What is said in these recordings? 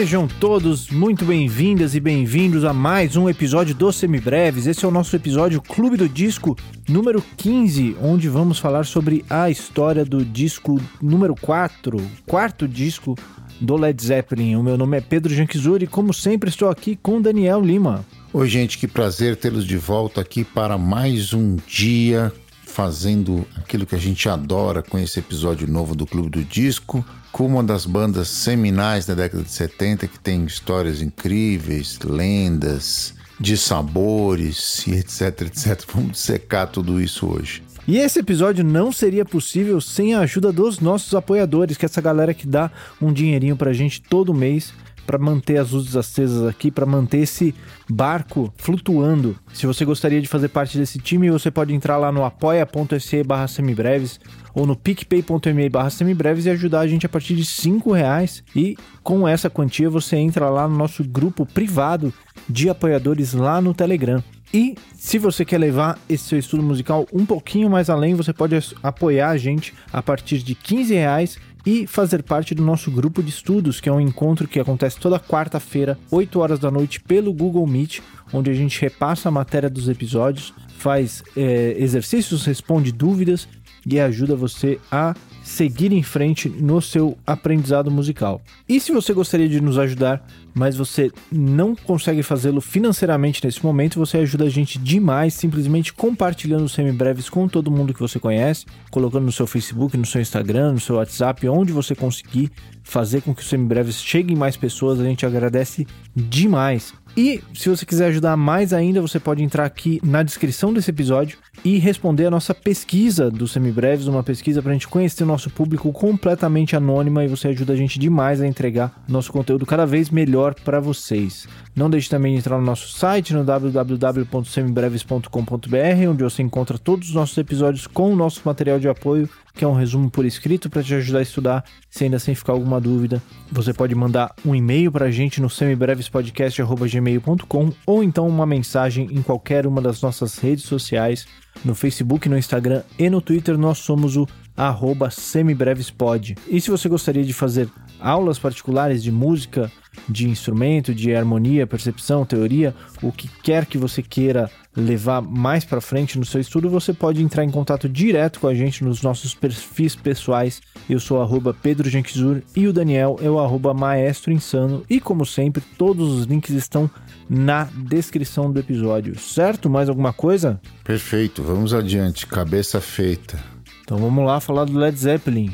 Sejam todos muito bem-vindas e bem-vindos a mais um episódio do Semibreves. Esse é o nosso episódio Clube do Disco número 15, onde vamos falar sobre a história do disco número 4, quarto disco do Led Zeppelin. O meu nome é Pedro Janquizuri e, como sempre, estou aqui com Daniel Lima. Oi, gente, que prazer tê-los de volta aqui para mais um dia fazendo aquilo que a gente adora com esse episódio novo do Clube do Disco, com uma das bandas seminais da década de 70 que tem histórias incríveis, lendas, de sabores e etc, etc. Vamos secar tudo isso hoje. E esse episódio não seria possível sem a ajuda dos nossos apoiadores, que é essa galera que dá um dinheirinho pra gente todo mês para manter as luzes acesas aqui, para manter esse barco flutuando. Se você gostaria de fazer parte desse time, você pode entrar lá no apoia.se barra semibreves ou no picpay.me barra semibreves e ajudar a gente a partir de 5 reais. E com essa quantia você entra lá no nosso grupo privado de apoiadores lá no Telegram. E se você quer levar esse seu estudo musical um pouquinho mais além, você pode apoiar a gente a partir de 15 reais e fazer parte do nosso grupo de estudos, que é um encontro que acontece toda quarta-feira, 8 horas da noite, pelo Google Meet, onde a gente repassa a matéria dos episódios, faz é, exercícios, responde dúvidas e ajuda você a seguir em frente no seu aprendizado musical. E se você gostaria de nos ajudar, mas você não consegue fazê-lo financeiramente nesse momento, você ajuda a gente demais simplesmente compartilhando os semibreves com todo mundo que você conhece, colocando no seu Facebook, no seu Instagram, no seu WhatsApp, onde você conseguir fazer com que os semibreves cheguem mais pessoas, a gente agradece demais. E se você quiser ajudar mais ainda, você pode entrar aqui na descrição desse episódio e responder a nossa pesquisa dos semibreves, uma pesquisa para a gente conhecer o nosso público completamente anônima e você ajuda a gente demais a entregar nosso conteúdo cada vez melhor para vocês. Não deixe também de entrar no nosso site no www.semibreves.com.br, onde você encontra todos os nossos episódios com o nosso material de apoio que é um resumo por escrito para te ajudar a estudar. Se ainda sem ficar alguma dúvida, você pode mandar um e-mail para a gente no semibrevespodcast.gmail.com ou então uma mensagem em qualquer uma das nossas redes sociais, no Facebook, no Instagram e no Twitter. Nós somos o arroba semibrevespod. E se você gostaria de fazer aulas particulares de música, de instrumento, de harmonia, percepção, teoria, o que quer que você queira levar mais para frente no seu estudo, você pode entrar em contato direto com a gente nos nossos perfis pessoais. Eu sou arroba Pedro Genquizur e o Daniel é o arroba Maestro Insano. E como sempre, todos os links estão na descrição do episódio, certo? Mais alguma coisa? Perfeito, vamos adiante, cabeça feita. Então vamos lá falar do Led Zeppelin.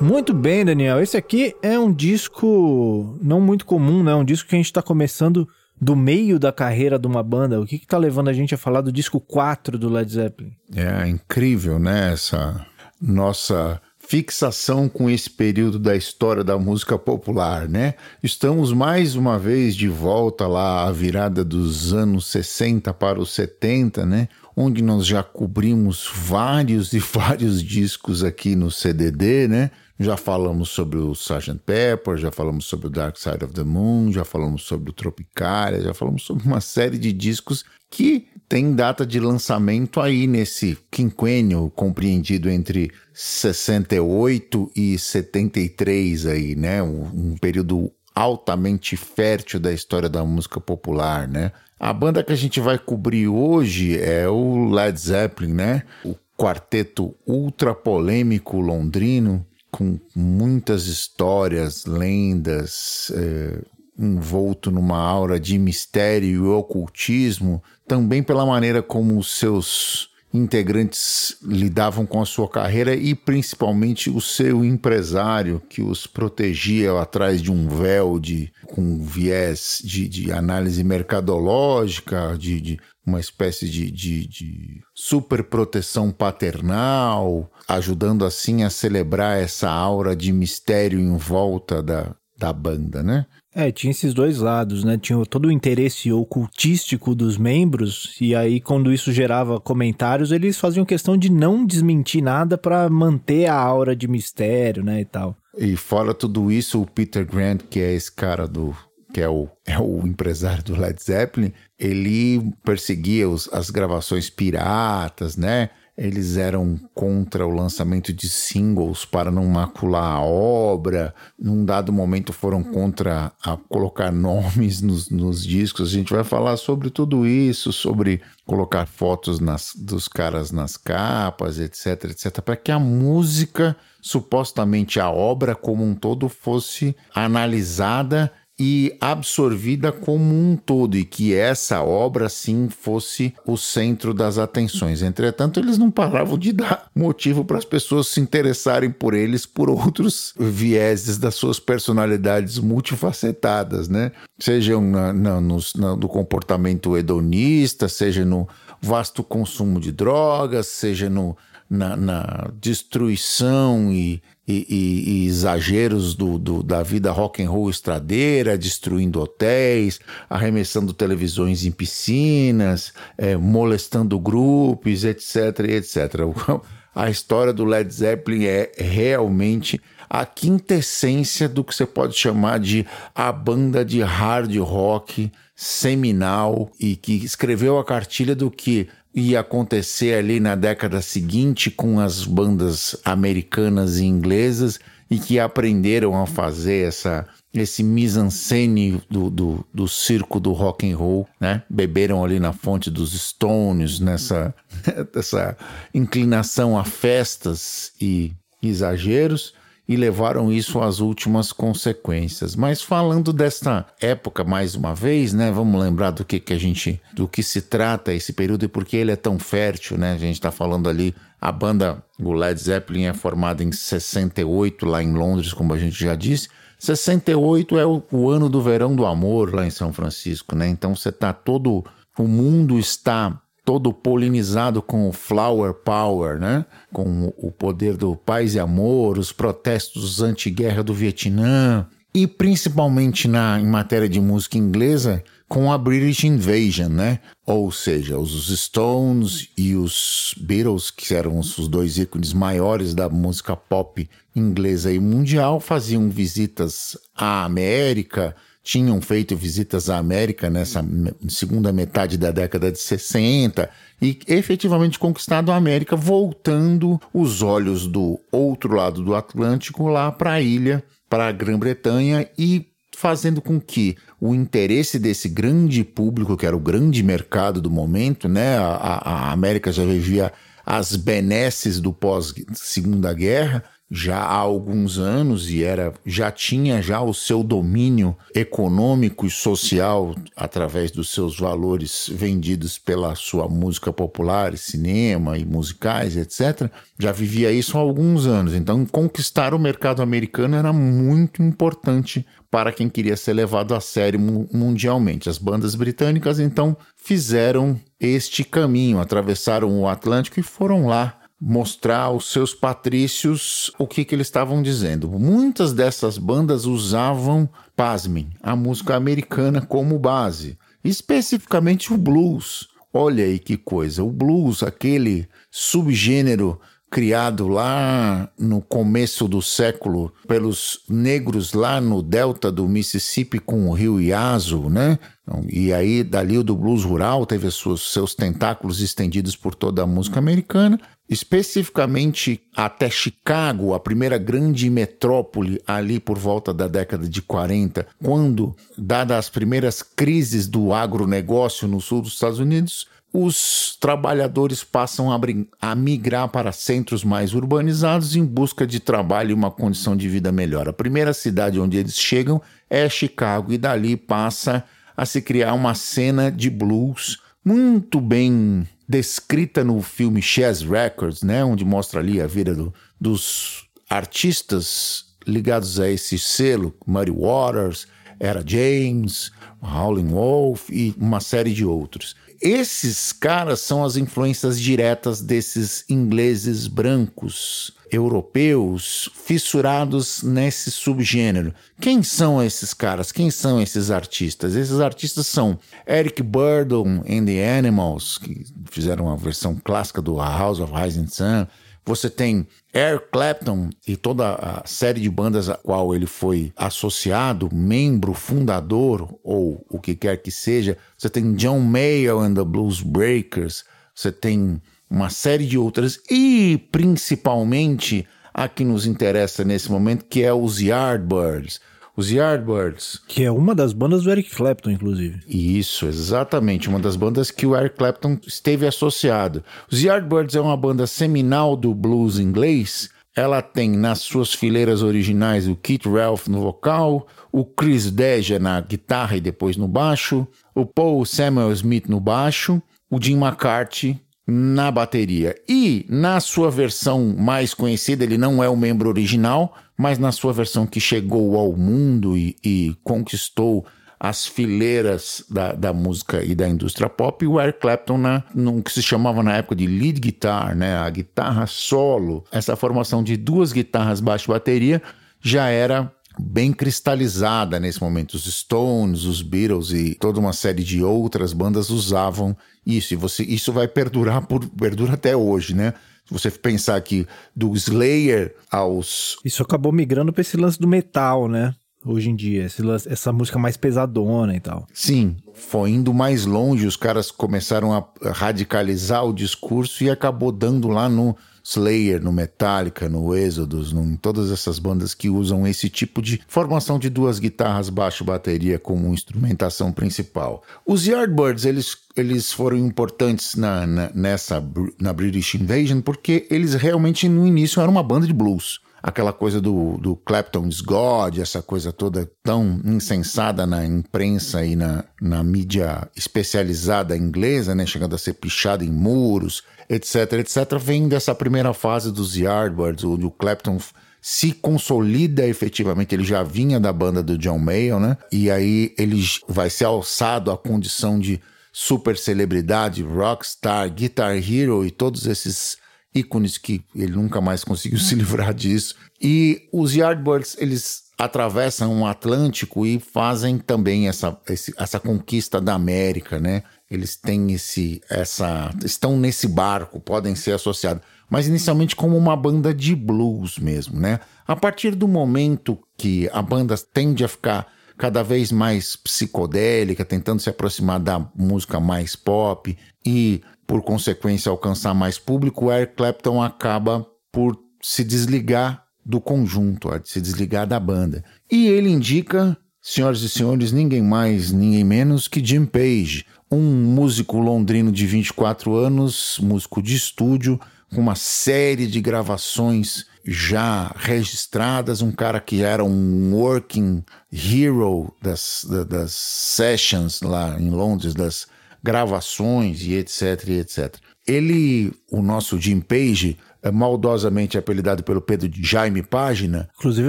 Muito bem, Daniel. Esse aqui é um disco não muito comum, né? Um disco que a gente está começando do meio da carreira de uma banda. O que está levando a gente a falar do disco 4 do Led Zeppelin? É incrível, né? Essa nossa fixação com esse período da história da música popular, né? Estamos mais uma vez de volta lá à virada dos anos 60 para os 70, né? Onde nós já cobrimos vários e vários discos aqui no CDD, né? Já falamos sobre o Sgt. Pepper, já falamos sobre o Dark Side of the Moon, já falamos sobre o Tropicália, já falamos sobre uma série de discos que tem data de lançamento aí nesse quinquênio compreendido entre 68 e 73 aí, né? Um, um período altamente fértil da história da música popular, né? A banda que a gente vai cobrir hoje é o Led Zeppelin, né? O quarteto ultra polêmico londrino com muitas histórias, lendas, é, envolto numa aura de mistério e ocultismo, também pela maneira como os seus integrantes lidavam com a sua carreira e principalmente o seu empresário que os protegia atrás de um véu de com viés de, de análise mercadológica, de, de uma espécie de, de, de super proteção paternal, ajudando assim a celebrar essa aura de mistério em volta da, da banda, né? É, tinha esses dois lados, né? Tinha todo o interesse ocultístico dos membros, e aí, quando isso gerava comentários, eles faziam questão de não desmentir nada para manter a aura de mistério, né? E tal. E fora tudo isso, o Peter Grant, que é esse cara do. que é o, é o empresário do Led Zeppelin, ele perseguia os, as gravações piratas, né? Eles eram contra o lançamento de singles para não macular a obra. Num dado momento foram contra a colocar nomes nos, nos discos. A gente vai falar sobre tudo isso, sobre colocar fotos nas, dos caras nas capas, etc, etc, para que a música, supostamente a obra como um todo, fosse analisada e absorvida como um todo e que essa obra sim fosse o centro das atenções. Entretanto, eles não paravam de dar motivo para as pessoas se interessarem por eles por outros vieses das suas personalidades multifacetadas, né? Sejam na, na, no, na, no comportamento hedonista, seja no vasto consumo de drogas, seja no, na, na destruição e e, e, e exageros do, do, da vida rock and roll estradeira, destruindo hotéis, arremessando televisões em piscinas, é, molestando grupos, etc, etc. A história do Led Zeppelin é realmente a quintessência do que você pode chamar de a banda de hard rock seminal e que escreveu a cartilha do que ia acontecer ali na década seguinte com as bandas americanas e inglesas e que aprenderam a fazer essa esse mise-en-scène do, do, do, circo do rock and roll, né? Beberam ali na fonte dos Stones, nessa essa inclinação a festas e exageros e levaram isso às últimas consequências. Mas falando desta época mais uma vez, né, vamos lembrar do que, que a gente, do que se trata esse período e por que ele é tão fértil, né? A gente está falando ali a banda, o Led Zeppelin é formada em 68 lá em Londres, como a gente já disse. 68 é o, o ano do verão do amor lá em São Francisco, né? Então você tá todo o mundo está todo polinizado com o flower power, né? com o poder do paz e amor, os protestos anti-guerra do Vietnã e principalmente na em matéria de música inglesa com a British Invasion, né? Ou seja, os Stones e os Beatles, que eram os dois ícones maiores da música pop inglesa e mundial, faziam visitas à América, tinham feito visitas à América nessa segunda metade da década de 60 e efetivamente conquistado a América, voltando os olhos do outro lado do Atlântico lá para a ilha, para a Grã-Bretanha e fazendo com que o interesse desse grande público, que era o grande mercado do momento, né? A, a América já vivia as benesses do pós-segunda guerra, já há alguns anos e era já tinha já o seu domínio econômico e social através dos seus valores vendidos pela sua música popular, cinema e musicais, etc. Já vivia isso há alguns anos. Então, conquistar o mercado americano era muito importante para quem queria ser levado a sério mundialmente. As bandas britânicas então fizeram este caminho, atravessaram o Atlântico e foram lá mostrar aos seus patrícios o que, que eles estavam dizendo. Muitas dessas bandas usavam, pasmem, a música americana como base, especificamente o blues. Olha aí que coisa, o blues, aquele subgênero criado lá no começo do século pelos negros lá no delta do Mississippi com o rio Yazoo, né? Então, e aí dali o do blues rural teve seus tentáculos estendidos por toda a música americana especificamente até Chicago, a primeira grande metrópole ali por volta da década de 40, quando, dadas as primeiras crises do agronegócio no sul dos Estados Unidos, os trabalhadores passam a, a, migrar para centros mais urbanizados em busca de trabalho e uma condição de vida melhor. A primeira cidade onde eles chegam é Chicago e dali passa a se criar uma cena de blues muito bem descrita no filme Chess Records, né, onde mostra ali a vida do, dos artistas ligados a esse selo, Muddy Waters, Era James, Howlin' Wolf e uma série de outros. Esses caras são as influências diretas desses ingleses brancos europeus fissurados nesse subgênero. Quem são esses caras? Quem são esses artistas? Esses artistas são Eric Burdon and the Animals, que fizeram uma versão clássica do House of Rising Sun. Você tem Eric Clapton e toda a série de bandas a qual ele foi associado, membro fundador ou o que quer que seja. Você tem John Mayer and the Blues Breakers. Você tem uma série de outras, e principalmente a que nos interessa nesse momento, que é os Yardbirds. Os Yardbirds. Que é uma das bandas do Eric Clapton, inclusive. Isso, exatamente. Uma das bandas que o Eric Clapton esteve associado. Os Yardbirds é uma banda seminal do blues inglês. Ela tem nas suas fileiras originais o Keith Ralph no vocal, o Chris Deja na guitarra e depois no baixo, o Paul Samuel Smith no baixo, o Jim McCarthy na bateria. E na sua versão mais conhecida, ele não é o membro original, mas na sua versão que chegou ao mundo e, e conquistou as fileiras da, da, música e da indústria pop, o Eric Clapton na, no que se chamava na época de lead guitar, né, a guitarra solo, essa formação de duas guitarras baixo bateria já era bem cristalizada nesse momento. Os Stones, os Beatles e toda uma série de outras bandas usavam isso. E você, isso vai perdurar por perdura até hoje, né? Se você pensar que do Slayer aos. Isso acabou migrando para esse lance do metal, né? Hoje em dia, lance, essa música mais pesadona e tal. Sim, foi indo mais longe, os caras começaram a radicalizar o discurso e acabou dando lá no Slayer, no Metallica, no Exodus, no, em todas essas bandas que usam esse tipo de formação de duas guitarras, baixo, bateria como instrumentação principal. Os Yardbirds, eles, eles foram importantes na, na, nessa na British Invasion porque eles realmente no início eram uma banda de blues aquela coisa do, do Clapton's God, essa coisa toda tão insensada na imprensa e na, na mídia especializada inglesa, né, chegando a ser pichada em muros, etc, etc, vem dessa primeira fase dos Yardbirds, onde o Clapton se consolida efetivamente, ele já vinha da banda do John Mayall, né? E aí ele vai ser alçado à condição de super celebridade, rockstar, guitar hero e todos esses ícones que ele nunca mais conseguiu se livrar disso. E os Yardbirds, eles atravessam o Atlântico e fazem também essa, essa conquista da América, né? Eles têm esse, essa, estão nesse barco, podem ser associados, mas inicialmente como uma banda de blues mesmo, né? A partir do momento que a banda tende a ficar cada vez mais psicodélica, tentando se aproximar da música mais pop e por consequência, alcançar mais público, o Eric Clapton acaba por se desligar do conjunto, se desligar da banda. E ele indica, senhoras e senhores, ninguém mais, ninguém menos que Jim Page, um músico londrino de 24 anos, músico de estúdio, com uma série de gravações já registradas, um cara que era um working hero das, das sessions lá em Londres, das gravações e etc, e etc. Ele, o nosso Jim Page, é maldosamente apelidado pelo Pedro de Jaime Página. Inclusive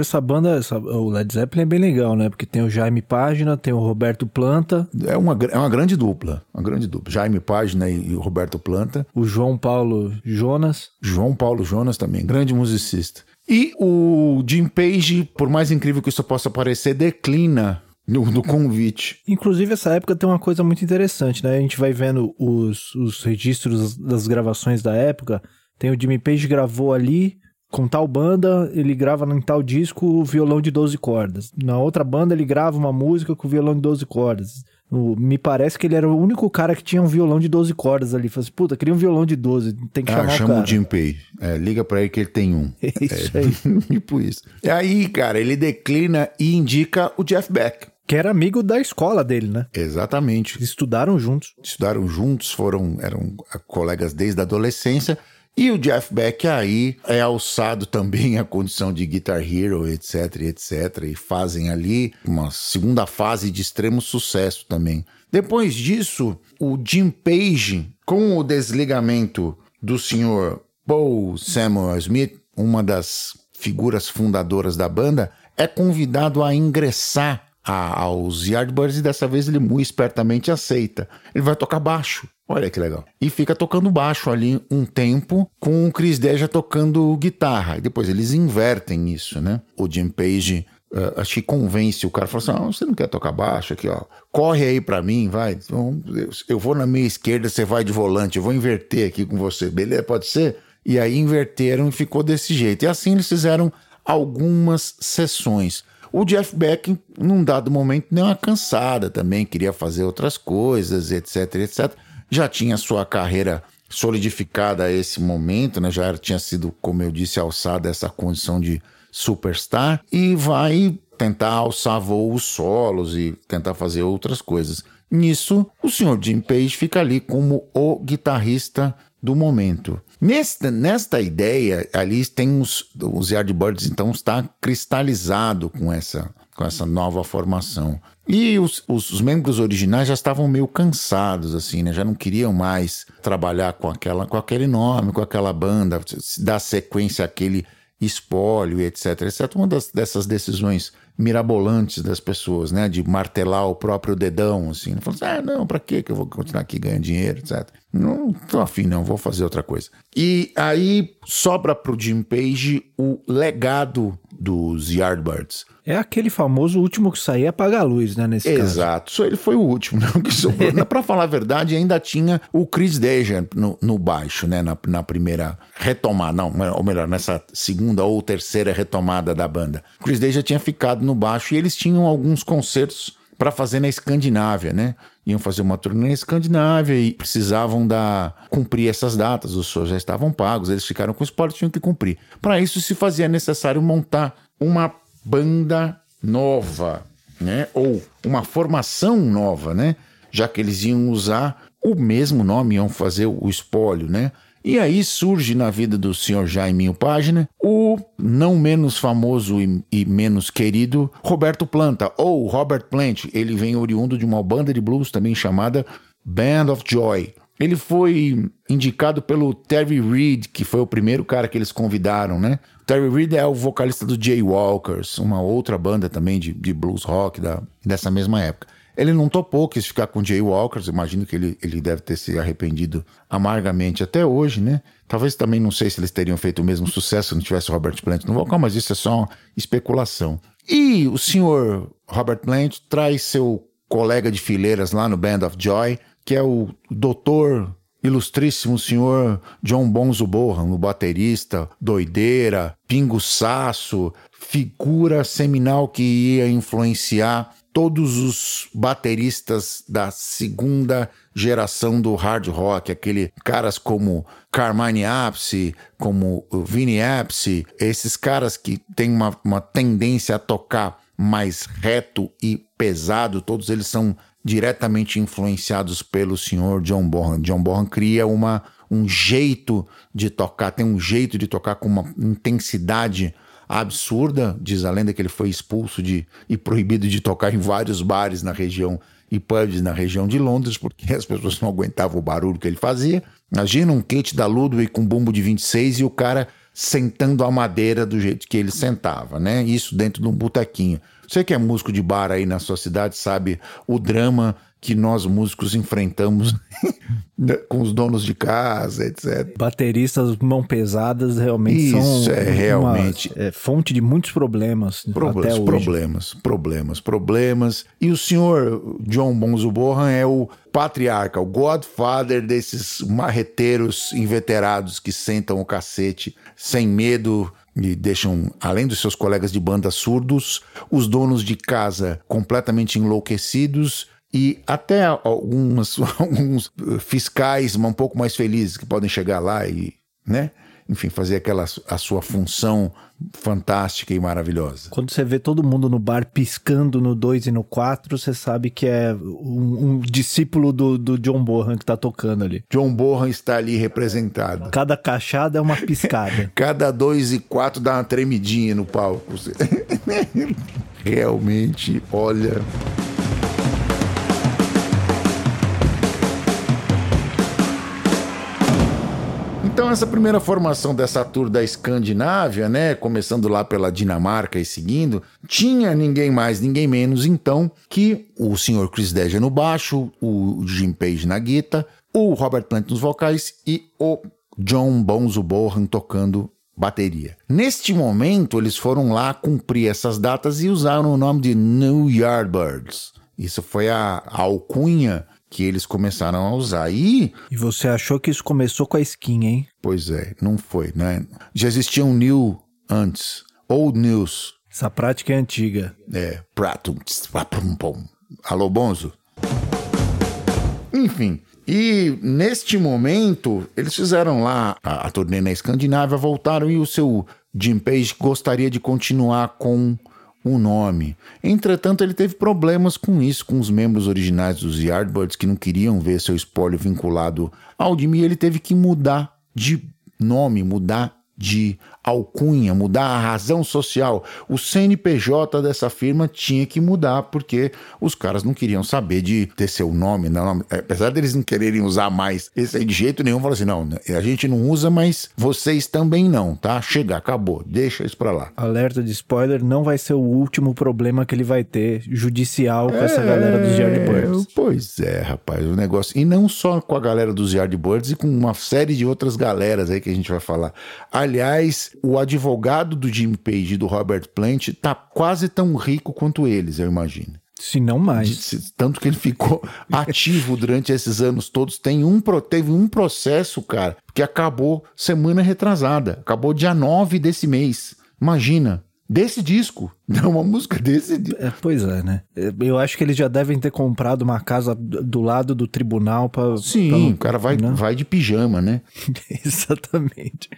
essa banda, essa, o Led Zeppelin é bem legal, né? Porque tem o Jaime Página, tem o Roberto Planta. É uma, é uma grande dupla, uma grande dupla. Jaime Página e, e o Roberto Planta. O João Paulo Jonas. João Paulo Jonas também, grande musicista. E o Jim Page, por mais incrível que isso possa parecer, declina no, convite. Inclusive, essa época tem uma coisa muito interessante, né? A gente vai vendo os, os registros das gravações da época. Tem o Jimmy Page gravou ali com tal banda, ele grava em tal disco o violão de 12 cordas. Na outra banda, ele grava uma música com violão de 12 cordas. O, me parece que ele era o único cara que tinha um violão de 12 cordas ali. Falei assim, puta, queria um violão de 12, tem que ah, chamar chama o o Jim Page. É, liga pra ele que ele tem um. É isso é, aí. tipo isso. E aí, cara, ele declina e indica o Jeff Beck. Que era amigo da escola dele, né? Exatamente. Estudaram juntos. Estudaram juntos, foram eram colegas desde a adolescência. E o Jeff Beck aí é alçado também à condição de Guitar Hero, etc, etc. E fazem ali uma segunda fase de extremo sucesso também. Depois disso, o Jim Page, com o desligamento do senhor Paul Samuel Smith, uma das figuras fundadoras da banda, é convidado a ingressar a, aos Yardbirds e dessa vez ele muito espertamente aceita. Ele vai tocar baixo. Olha que legal. E fica tocando baixo ali um tempo com o Chris Deja tocando guitarra. E depois eles invertem isso, né? O Jim Page uh, acho que convence o cara. Fala assim: ah, você não quer tocar baixo aqui, ó. Corre aí para mim, vai. Eu vou na minha esquerda, você vai de volante. Eu vou inverter aqui com você. Beleza? Pode ser? E aí inverteram e ficou desse jeito. E assim eles fizeram algumas sessões. O Jeff Beck, num dado momento, deu uma cansada também, queria fazer outras coisas, etc, etc. Já tinha sua carreira solidificada a esse momento, né? Já tinha sido, como eu disse, alçada essa condição de superstar e vai tentar alçar voos solos e tentar fazer outras coisas. Nisso, o senhor Jim Page fica ali como o guitarrista do momento. Nesta, nesta ideia, ali tem os, os Yardbirds, então está cristalizado com essa, com essa nova formação. E os, os, os, membros originais já estavam meio cansados, assim, né? Já não queriam mais trabalhar com, aquela, com aquele nome, com aquela banda, dar sequência àquele espólio, etc, etc. Uma das, dessas decisões mirabolantes das pessoas, né? De martelar o próprio dedão, assim. Falando assim, ah, não, pra que eu vou continuar aqui ganhando dinheiro, etc. Não tô afim, não, vou fazer outra coisa. E aí sobra pro Jim Page o legado dos Yardbirds. É aquele famoso último que saía apagar a luz, né? Nesse Exato. Caso. ele foi o último, não que sobrou. Para falar a verdade, ainda tinha o Chris Deja no, no baixo, né? Na, na, primeira retomada, não, ou melhor, nessa segunda ou terceira retomada da banda. O Chris Deja tinha ficado no baixo e eles tinham alguns concertos para fazer na Escandinávia, né? Iam fazer uma turnê na Escandinávia e precisavam da cumprir essas datas. Os shows já estavam pagos, eles ficaram com o esporte, tinham que cumprir. Para isso se fazia necessário montar uma banda nova, né? Ou uma formação nova, né? Já que eles iam usar o mesmo nome, iam fazer o espólio, né? E aí surge na vida do senhor Jaiminho Página o não menos famoso e, e, menos querido Roberto Planta, ou Robert Plant. Ele vem oriundo de uma banda de blues também chamada Band of Joy. Ele foi indicado pelo Terry Reid, que foi o primeiro cara que eles convidaram, né? Terry Reid é o vocalista do Jay Walkers, uma outra banda também de, de blues rock da, dessa mesma época. Ele não topou, quis ficar com Jay Walkers, imagino que ele, ele deve ter se arrependido amargamente até hoje, né? Talvez também não sei se eles teriam feito o mesmo sucesso se não tivesse Robert Plant no vocal, mas isso é só especulação. E o senhor Robert Plant traz seu colega de fileiras lá no Band of Joy, que é o doutor ilustríssimo senhor John Bonzo Bohan, o baterista, doideira, pingo saço, figura seminal que ia influenciar todos os bateristas da segunda geração do hard rock, aquele caras como Carmine Apse, como Vinnie Apse, esses caras que têm uma, uma tendência a tocar mais reto e pesado, todos eles são diretamente influenciados pelo senhor John Bonham. John Bonham cria uma, um jeito de tocar, tem um jeito de tocar com uma intensidade absurda. Diz a lenda que ele foi expulso de, e proibido de tocar em vários bares na região e pubs na região de Londres, porque as pessoas não aguentavam o barulho que ele fazia. Imagina um Kate da Ludwig com bumbo de 26 e o cara sentando a madeira do jeito que ele sentava, né? Isso dentro de um botequinho. Você que é músico de bar aí na sua cidade sabe o drama que nós músicos enfrentamos com os donos de casa, etc. Bateristas mão pesadas realmente Isso, são é realmente uma, é, fonte de muitos problemas. Problemas, problemas, problemas, problemas. E o senhor John Bonzo Bohan é o patriarca, o godfather desses marreteiros inveterados que sentam o cacete sem medo e deixam, além dos seus colegas de banda surdos, os donos de casa completamente enlouquecidos e até algumas, alguns fiscais um pouco mais felizes que podem chegar lá e, né? enfim, fazer aquela a sua função fantástica e maravilhosa. Quando você vê todo mundo no bar piscando no 2 e no 4, você sabe que é um, um discípulo do, do, John Bohan que está tocando ali. John Bohan está ali representado. Cada cachada é uma piscada. Cada 2 e 4 dá uma tremidinha no palco. Realmente, olha. Então, essa primeira formação dessa tour da Escandinávia, né, começando lá pela Dinamarca e seguindo, tinha ninguém mais, ninguém menos, então, que o senhor Chris Deja no baixo, o Jim Page na guitarra, o Robert Plant nos vocais e o John Bonzo Bohan tocando bateria. Neste momento, eles foram lá cumprir essas datas e usaram o nome de New Yardbirds. Isso foi a, a alcunha que eles começaram a usar. E, e você achou que isso começou com a skin, hein? Pois é, não foi, né? Já existia um new antes, old news. Essa prática é antiga. É, pratum, Alô, Bonzo? Enfim, E neste momento, eles fizeram lá a, a turnê na Escandinávia, voltaram e o seu Jim Page gostaria de continuar com o nome. Entretanto, ele teve problemas com isso, com os membros originais dos Yardbirds que não queriam ver seu espólio vinculado ao Jimmy. Ele teve que mudar de nome, mudar de alcunha, mudar a razão social. O CNPJ dessa firma tinha que mudar porque os caras não queriam saber de ter seu nome, não, apesar deles não quererem usar mais esse aí de jeito nenhum, falaram assim: não, a gente não usa, mas vocês também não, tá? Chega, acabou, deixa isso pra lá. Alerta de spoiler, não vai ser o último problema que ele vai ter judicial com é, essa galera dos Yardbirds. Pois é, rapaz, o negócio. E não só com a galera dos Yardbirds e com uma série de outras galeras aí que a gente vai falar. Aliás, o advogado do Jim Page e do Robert Plant tá quase tão rico quanto eles, eu imagino. Se não mais. Tanto que ele ficou ativo durante esses anos todos. Tem um, teve um processo, cara, que acabou semana retrasada. Acabou dia 9 desse mês. Imagina. Desse disco. Não, uma música desse. É, pois é, né? Eu acho que eles já devem ter comprado uma casa do lado do tribunal para. Sim, pra, o cara vai, né? vai de pijama, né? Exatamente.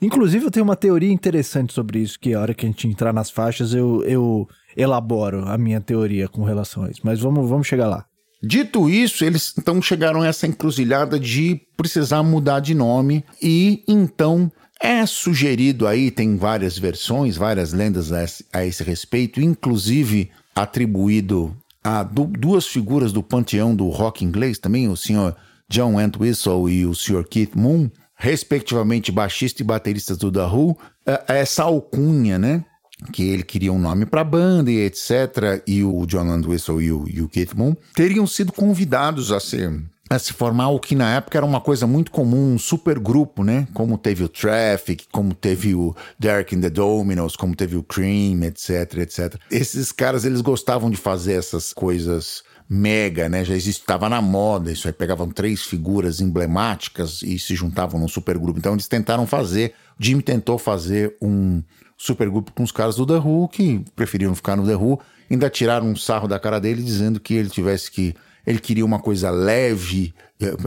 Inclusive, eu tenho uma teoria interessante sobre isso, que a hora que a gente entrar nas faixas, eu, eu elaboro a minha teoria com relação a isso. Mas vamos, vamos chegar lá. Dito isso, eles então chegaram a essa encruzilhada de precisar mudar de nome e então é sugerido aí, tem várias versões, várias lendas a esse, a esse respeito, inclusive atribuído a du duas figuras do panteão do rock inglês também, o senhor John Entwistle e o senhor Keith Moon, respectivamente baixista e bateristas do The Who, é, essa alcunha, né? Que ele queria um nome para a banda e etc. E o John Entwistle e o, e o Keith Moon teriam sido convidados a ser a se formar o que na época era uma coisa muito comum, um supergrupo, né? Como teve o Traffic, como teve o Derek and the Dominos, como teve o Cream, etc, etc. Esses caras, eles gostavam de fazer essas coisas mega, né? Já estava na moda isso aí. Pegavam três figuras emblemáticas e se juntavam num supergrupo. Então eles tentaram fazer, Jimmy tentou fazer um supergrupo com os caras do The Who que preferiram ficar no The Who. Ainda tiraram um sarro da cara dele dizendo que ele tivesse que ele queria uma coisa leve,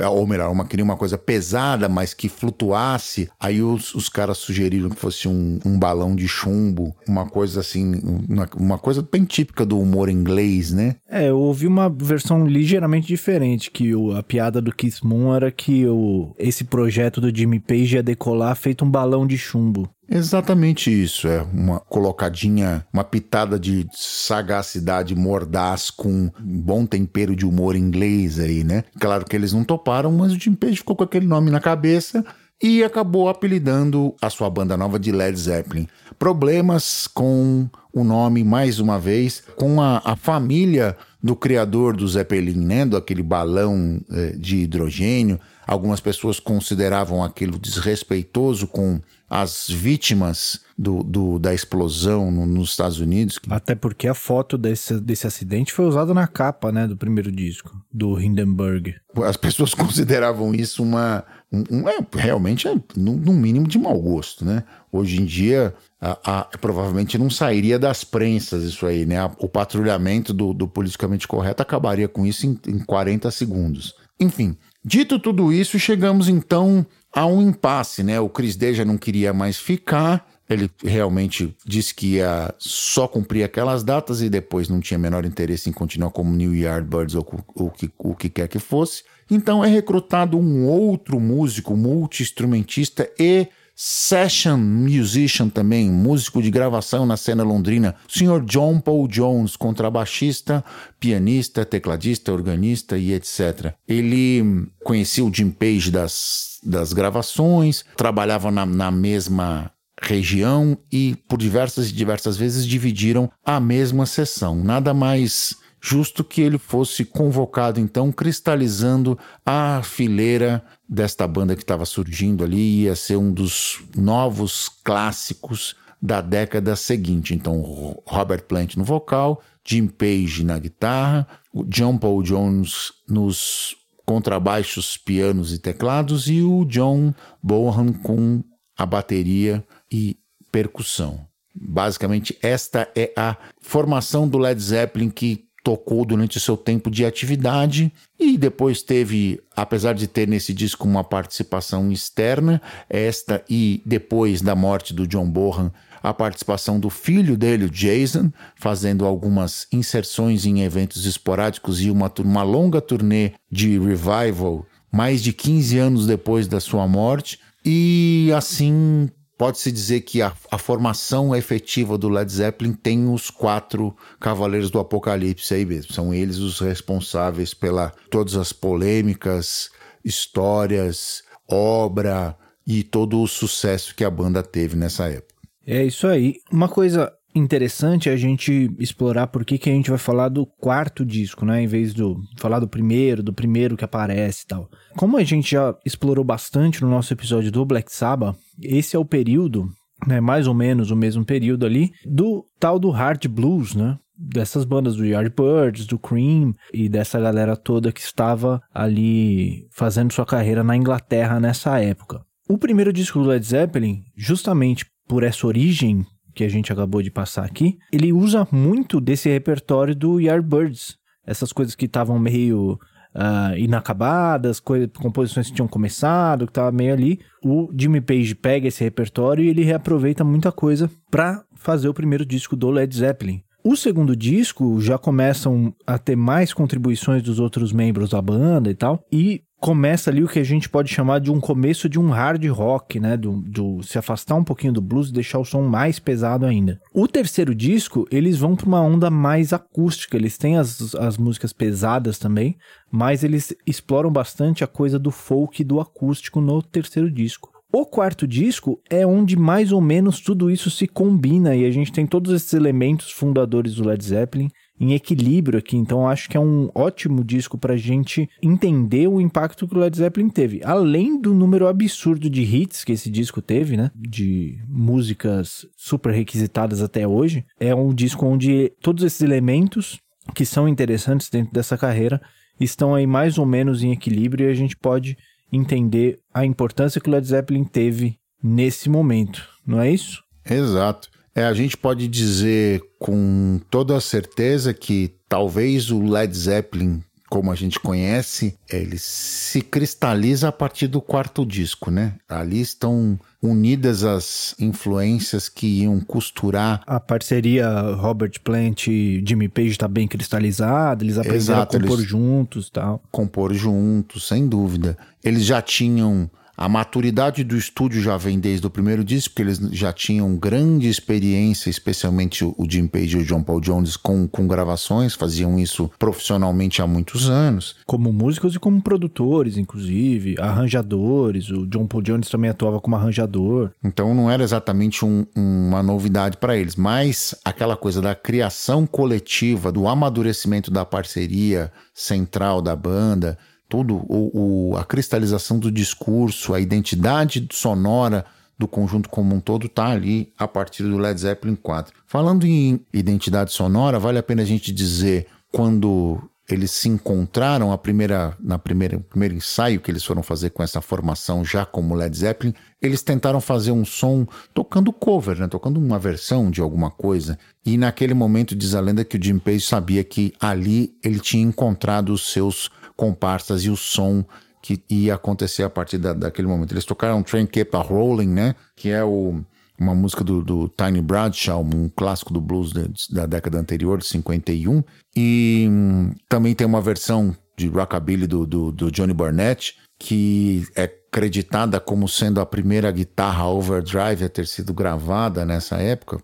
ou melhor, uma, queria uma coisa pesada, mas que flutuasse. Aí os, os caras sugeriram que fosse um, um balão de chumbo, uma coisa assim, uma, uma, coisa bem típica do humor inglês, né? É, eu ouvi uma versão ligeiramente diferente, que o, a piada do Kiss Moon era que o, esse projeto do Jimmy Page ia decolar feito um balão de chumbo. Exatamente isso, é uma colocadinha, uma pitada de sagacidade mordaz com um bom tempero de humor inglês aí, né? Claro que eles não toparam, mas o Jim Page ficou com aquele nome na cabeça e acabou apelidando a sua banda nova de Led Zeppelin. Problemas com o nome, mais uma vez, com a, a família do criador do Zeppelin, né? Do aquele balão eh, de hidrogênio. Algumas pessoas consideravam aquilo desrespeitoso com as vítimas do, do da explosão no, nos Estados Unidos. Até porque a foto desse, desse acidente foi usada na capa né, do primeiro disco, do Hindenburg. As pessoas consideravam isso uma. Um, um, é, realmente, é, no, no, mínimo, de mau gosto, né? Hoje em dia, a, a, provavelmente não sairia das prensas isso aí, né? A, o patrulhamento do, do, politicamente correto acabaria com isso em, em 40 segundos. Enfim, dito tudo isso, chegamos então há um impasse, né? O Chris já não queria mais ficar, ele realmente disse que ia só cumprir aquelas datas e depois não tinha menor interesse em continuar como New Yardbirds ou o que, o que quer que fosse. Então é recrutado um outro músico, multi-instrumentista e session musician também, músico de gravação na cena londrina, o senhor John Paul Jones, contrabaixista, pianista, tecladista, organista e etc. Ele conhecia o Jim Page das, das gravações, trabalhava na, na mesma região e por diversas e diversas vezes dividiram a mesma sessão. Nada mais justo que ele fosse convocado, então, cristalizando a fileira desta banda que estava surgindo ali, ia ser um dos novos clássicos da década seguinte. Então, Robert Plant no vocal, Jim Page na guitarra, o John Paul Jones nos contrabaixos, pianos e teclados e o John Bohan com a bateria e percussão. Basicamente, esta é a formação do Led Zeppelin que tocou durante o seu tempo de atividade e depois teve, apesar de ter nesse disco uma participação externa, esta e depois da morte do John Bonham, a participação do filho dele, o Jason, fazendo algumas inserções em eventos esporádicos e uma, uma longa turnê de revival mais de 15 anos depois da sua morte. E assim pode-se dizer que a, a, formação efetiva do Led Zeppelin tem os quatro Cavaleiros do Apocalipse aí mesmo. São eles os responsáveis pela todas as polêmicas, histórias, obra e todo o sucesso que a banda teve nessa época. É isso aí. Uma coisa interessante é a gente explorar por que, que a gente vai falar do quarto disco, né? Em vez do falar do primeiro, do primeiro que aparece e tal. Como a gente já explorou bastante no nosso episódio do Black Sabbath, esse é o período, né? Mais ou menos o mesmo período ali, do tal do hard blues, né? Dessas bandas do Yardbirds, do Cream e dessa galera toda que estava ali fazendo sua carreira na Inglaterra nessa época. O primeiro disco do Led Zeppelin, justamente por essa origem que a gente acabou de passar aqui, ele usa muito desse repertório do Yardbirds. Essas coisas que estavam meio uh, inacabadas, composições que tinham começado, que estavam meio ali. O Jimmy Page pega esse repertório e ele reaproveita muita coisa para fazer o primeiro disco do Led Zeppelin. O segundo disco já começam a ter mais contribuições dos outros membros da banda e tal, e começa ali o que a gente pode chamar de um começo de um hard rock, né? Do, do se afastar um pouquinho do blues e deixar o som mais pesado ainda. O terceiro disco, eles vão para uma onda mais acústica, eles têm as, as músicas pesadas também, mas eles exploram bastante a coisa do folk e do acústico no terceiro disco. O quarto disco é onde mais ou menos tudo isso se combina e a gente tem todos esses elementos fundadores do Led Zeppelin em equilíbrio aqui. Então acho que é um ótimo disco para a gente entender o impacto que o Led Zeppelin teve. Além do número absurdo de hits que esse disco teve, né? De músicas super requisitadas até hoje. É um disco onde todos esses elementos que são interessantes dentro dessa carreira estão aí mais ou menos em equilíbrio e a gente pode entender a importância que o Led Zeppelin teve nesse momento, não é isso? Exato. É, a gente pode dizer com toda certeza que talvez o Led Zeppelin, como a gente conhece, ele se cristaliza a partir do quarto disco, né? Ali estão unidas as influências que iam costurar. A parceria Robert Plant e Jimmy Page está bem cristalizada, eles aprenderam Exato, a compor juntos tal. Compor juntos, sem dúvida. Eles já tinham a maturidade do estúdio já vem desde o primeiro disco, porque eles já tinham grande experiência, especialmente o Jim Page e o John Paul Jones, com, com gravações, faziam isso profissionalmente há muitos anos. Como músicos e como produtores, inclusive, arranjadores. O John Paul Jones também atuava como arranjador. Então não era exatamente um, uma novidade para eles, mas aquela coisa da criação coletiva, do amadurecimento da parceria central da banda tudo o, o, a cristalização do discurso, a identidade sonora do conjunto como um todo está ali a partir do Led Zeppelin 4. Falando em identidade sonora, vale a pena a gente dizer quando eles se encontraram a primeira na primeira primeiro ensaio que eles foram fazer com essa formação já como Led Zeppelin, eles tentaram fazer um som tocando cover, né, tocando uma versão de alguma coisa. E naquele momento diz a lenda que o Jim Page sabia que ali ele tinha encontrado os seus comparsas e o som que ia acontecer a partir da, daquele momento. Eles tocaram Train Kept a Rolling, né? Que é o, uma música do, do, Tiny Bradshaw, um clássico do blues de, da década anterior, de 51. E hum, também tem uma versão de rockabilly do, do, do Johnny Burnett, que é creditada como sendo a primeira guitarra overdrive a ter sido gravada nessa época.